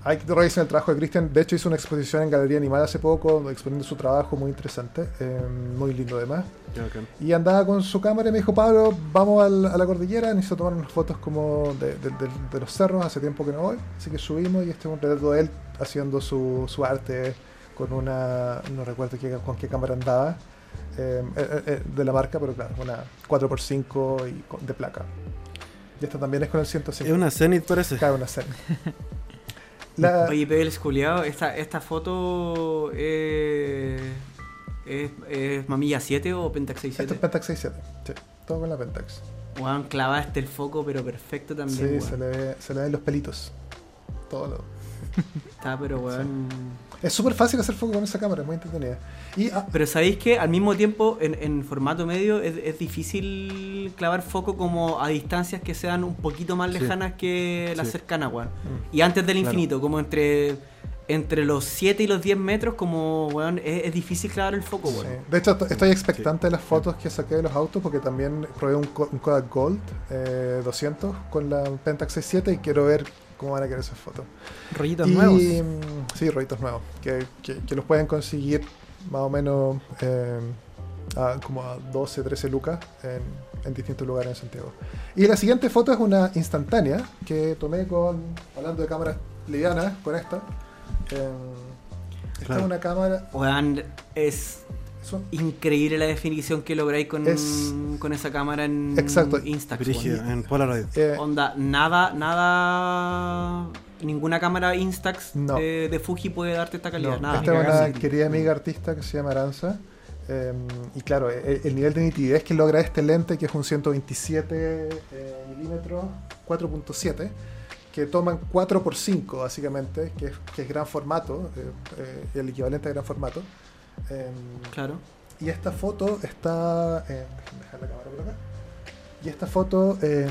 hay que revisar el trabajo de Cristian. De hecho, hizo una exposición en Galería Animal hace poco, exponiendo su trabajo, muy interesante, eh, muy lindo además. Bacán. Y andaba con su cámara y me dijo, Pablo, vamos al- a la cordillera, necesito tomar unas fotos como de, de- de- de los cerros, hace tiempo que no voy. Así que subimos y este es un retrato de él haciendo su, su arte con una, no recuerdo qué- con qué cámara andaba, eh, eh, eh, de la marca, pero claro, una 4x5 y con- de placa. Y esta también es con el 105. Es una Zenith, parece. Cabe una cena. La- [LAUGHS] Oye, Pedro Esculiado, esta, esta foto eh, es, es Mamilla 7 o Pentax esto es 67? Pentax 67. Sí, todo con la Pentax. Weón, clavaste el foco, pero perfecto también. Sí, se le, ve- se le ven los pelitos. Todo lo, Está, [LAUGHS] pero weón. Es súper fácil hacer foco con esa cámara, es muy entretenida. Y ah, Pero sabéis que al mismo tiempo, en, en formato medio, es, es difícil clavar foco como a distancias que sean un poquito más Sí. lejanas que las Sí. cercanas, weón. mm, Y antes del Claro. infinito, como entre entre los 7 y los 10 metros, como, weón, es, es difícil clavar el foco, sí. weón. De hecho, estoy expectante de las fotos que saqué de los autos porque también probé un, un Kodak Gold eh, 200 con la Pentax 67 y quiero ver cómo van a quedar esas fotos. Rollitos y, nuevos. mm, Sí, rollitos nuevos, que, que- que los pueden conseguir más o menos eh, a como a 12, 13 lucas en, en distintos lugares en Santiago. Y la siguiente foto es una instantánea que tomé con, hablando de cámaras livianas, con esta. Eh, esta Claro. es una cámara... Weón, es increíble la definición que lográis con, Es- con esa cámara en Exacto. Instax. Brígido, en Polaroid. eh, Onda, nada, nada. Ninguna cámara Instax No. de, de Fuji puede darte esta calidad. No, nada. esta es una querida amiga artista que se llama Aranza. eh, y claro, el, el nivel de nitidez que logra este lente, que es un 127 eh, milímetros 4.7, que toman 4x5 básicamente, que es, que es gran formato, eh, eh, el equivalente a gran formato. Eh, Claro. y esta foto está. eh, dejar la cámara por acá. Y esta foto eh,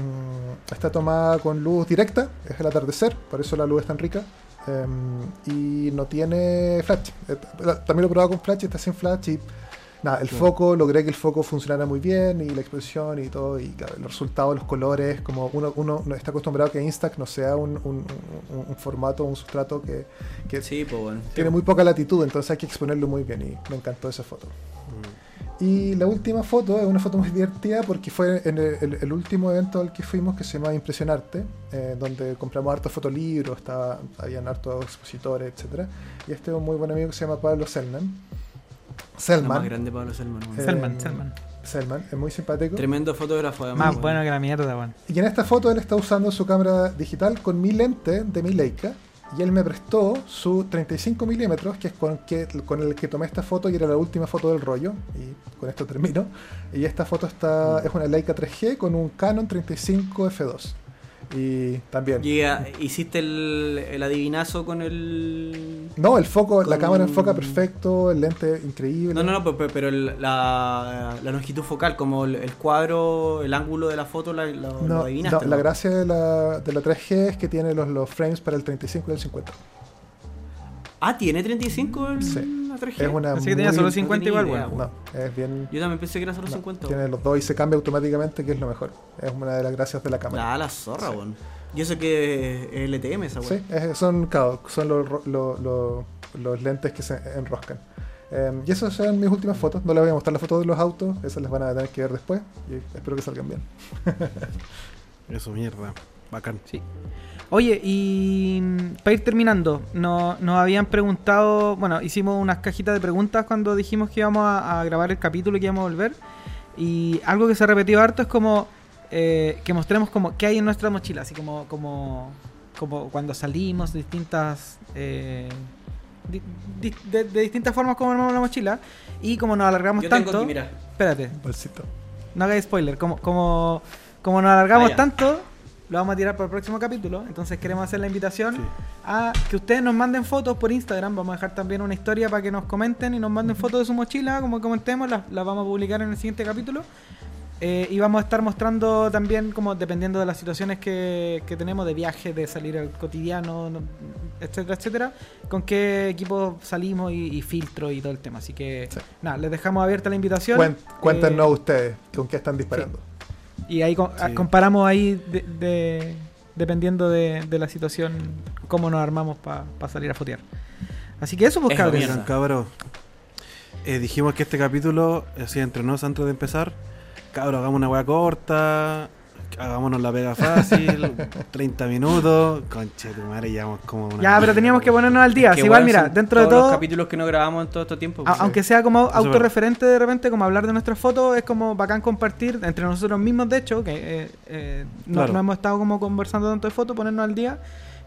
está tomada con luz directa, es el atardecer, por eso la luz es tan rica. eh, y no tiene flash. Eh, también lo he probado con flash y está sin flash. Y nada, el Claro. foco, logré que el foco funcionara muy bien y la exposición y todo. Y claro, los resultados, los colores, como uno, uno no está acostumbrado a que Instax no sea un, un- un- un formato, un sustrato que, que Sí, pues bueno. tiene muy poca latitud, entonces hay que exponerlo muy bien. Y me encantó esa foto. Mm. Y la última foto es una foto muy divertida porque fue en el, el- el último evento al que fuimos que se llama Impresionarte, eh, donde compramos hartos fotolibros, estaba, habían hartos expositores, etcétera Y este es un muy buen amigo que se llama Pablo Selman. Más Selman. grande Pablo Selman. Eh, Selman, Selman. Selman, es muy simpático. Tremendo fotógrafo además. Más bueno que la mierda, weón. Y en esta foto él está usando su cámara digital con mi lente de mi Leica. Y él me prestó su 35 milímetros, que es con, que, con el que tomé esta foto y era la última foto del rollo. Y con esto termino. Y esta foto está, es una Leica 3G con un Canon 35 F2. Y también. Y, ah, hiciste el, el adivinazo con el. No, el foco, la cámara enfoca perfecto, el lente increíble. No, no, no, pero, pero- el- la, la longitud focal, como el, el cuadro, el ángulo de la foto, la, la- lo adivinaste. no, la gracia de la, de la 3G es que tiene los, los frames para el 35 y el 50. Ah, ¿tiene 35 el, Sí. la 3G? Es una Pensé que tenía muy- solo no 50 tenía igual, idea, weón. No, es bien. Yo también pensé que era solo No, 50. tiene los dos y se cambia automáticamente, que es lo mejor. Es una de las gracias de la cámara. Ah, la zorra, weón. Yo sé que es LTM esa sí, weón. es- son, claro, son los, ro- lo- lo- los lentes que se enroscan. Eh, y esas son mis últimas fotos. No les voy a mostrar las fotos de los autos, esas las van a tener que ver después. Y espero que salgan bien. Eso, mierda. Bacán. Sí. Oye, y mm, para ir terminando, no- nos habían preguntado, bueno, hicimos unas cajitas de preguntas cuando dijimos que íbamos a, a grabar el capítulo y que íbamos a volver. Y algo que se ha repetido harto es como eh, que mostremos como qué hay en nuestra mochila, así como, como, como cuando salimos, distintas... eh, di- di- de, de distintas formas como armamos la mochila y como nos alargamos Yo tengo tanto aquí, mira. espérate Bolsito. no hagáis spoiler. Como, como, como nos alargamos Ah, tanto, lo vamos a tirar para el próximo capítulo. Entonces queremos hacer la invitación Sí. a que ustedes nos manden fotos por Instagram. Vamos a dejar también una historia para que nos comenten y nos manden fotos de su mochila. Como comentemos, las, las vamos a publicar en el siguiente capítulo. Eh, y vamos a estar mostrando también, como dependiendo de las situaciones que, que tenemos de viaje, de salir al cotidiano, no- etcétera, etcétera, con qué equipo salimos y, y filtro y todo el tema. Así que, Sí. nada, les dejamos abierta la invitación. Cuen- cuéntenos Eh, ustedes con qué están disparando. Y ahí Sí. comparamos ahí de, de- dependiendo de, de la situación, cómo nos armamos para salir a fotear. Así que eso, pues Eso, cabros. eh, dijimos que este capítulo, así entre nos antes de empezar, cabros, hagamos una weá corta, hagámonos la pega fácil, [LAUGHS] 30 minutos. Conche, tu madre, llevamos como una. Ya, pero teníamos que ponernos al día. Que, igual, mira, dentro de todos todo, los capítulos que no grabamos en todo este tiempo. a- pues, aunque sea como autorreferente de repente, como hablar de nuestras fotos, es como bacán compartir entre nosotros mismos, de hecho, que eh, eh, no, Claro. no hemos estado como conversando tanto de fotos, ponernos al día.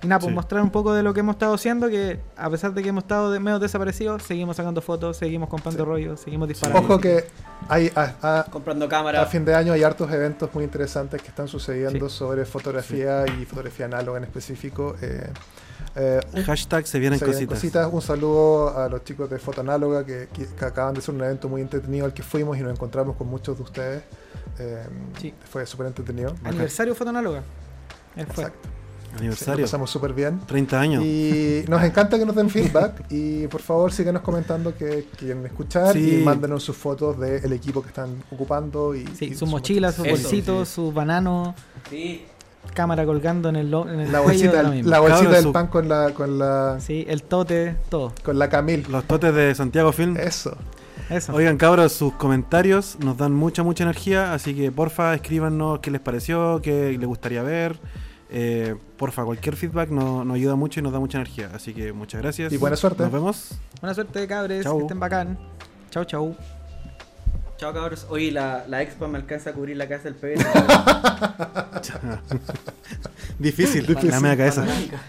Y nada, pues Sí. mostrar un poco de lo que hemos estado haciendo, que a pesar de que hemos estado de medio desaparecidos, seguimos sacando fotos, seguimos comprando Sí. rollos, seguimos disparando. Ojo que hay a, a- comprando cámara. a fin de año hay hartos eventos muy interesantes que están sucediendo sobre fotografía y fotografía análoga en específico. Eh, eh, un- Hashtag se vienen se vienen cositas. Un saludo a los chicos de Fotoanáloga que, que- que acaban de hacer un evento muy entretenido al que fuimos y nos encontramos con muchos de ustedes. Eh, Sí. Fue súper entretenido. Aniversario fotoanáloga. Él fue. Exacto. Sí, lo Aniversario. pasamos súper bien. 30 años. Y nos encanta que nos den feedback [LAUGHS] y por favor síganos comentando que quieren escuchar Sí. y mándenos sus fotos del equipo que están ocupando y, Sí, y sus mochilas, sus bolsitos, sus bananos, Sí. cámara colgando en el, lo- en el la cuello, bolsita, da lo del- mismo. la bolsita Cabros, del su- pan con la con la Sí, el tote, todo. con la Camil. Los totes de Santiago Film. Eso. Eso. Oigan, cabros, sus comentarios nos dan mucha, mucha energía. Así que porfa, escríbanos qué les pareció, qué les gustaría ver. Eh, porfa, cualquier feedback nos, nos ayuda mucho y nos da mucha energía. Así que muchas gracias. Y buena suerte. Nos vemos. Buena suerte, cabres. Chau. Que estén bacán. Chau, chau. Chao cabros. Oye, la, la expa me alcanza a cubrir la casa del PB. [LAUGHS] [LAUGHS] Difícil. Difícil. La media cabeza. Panorámica.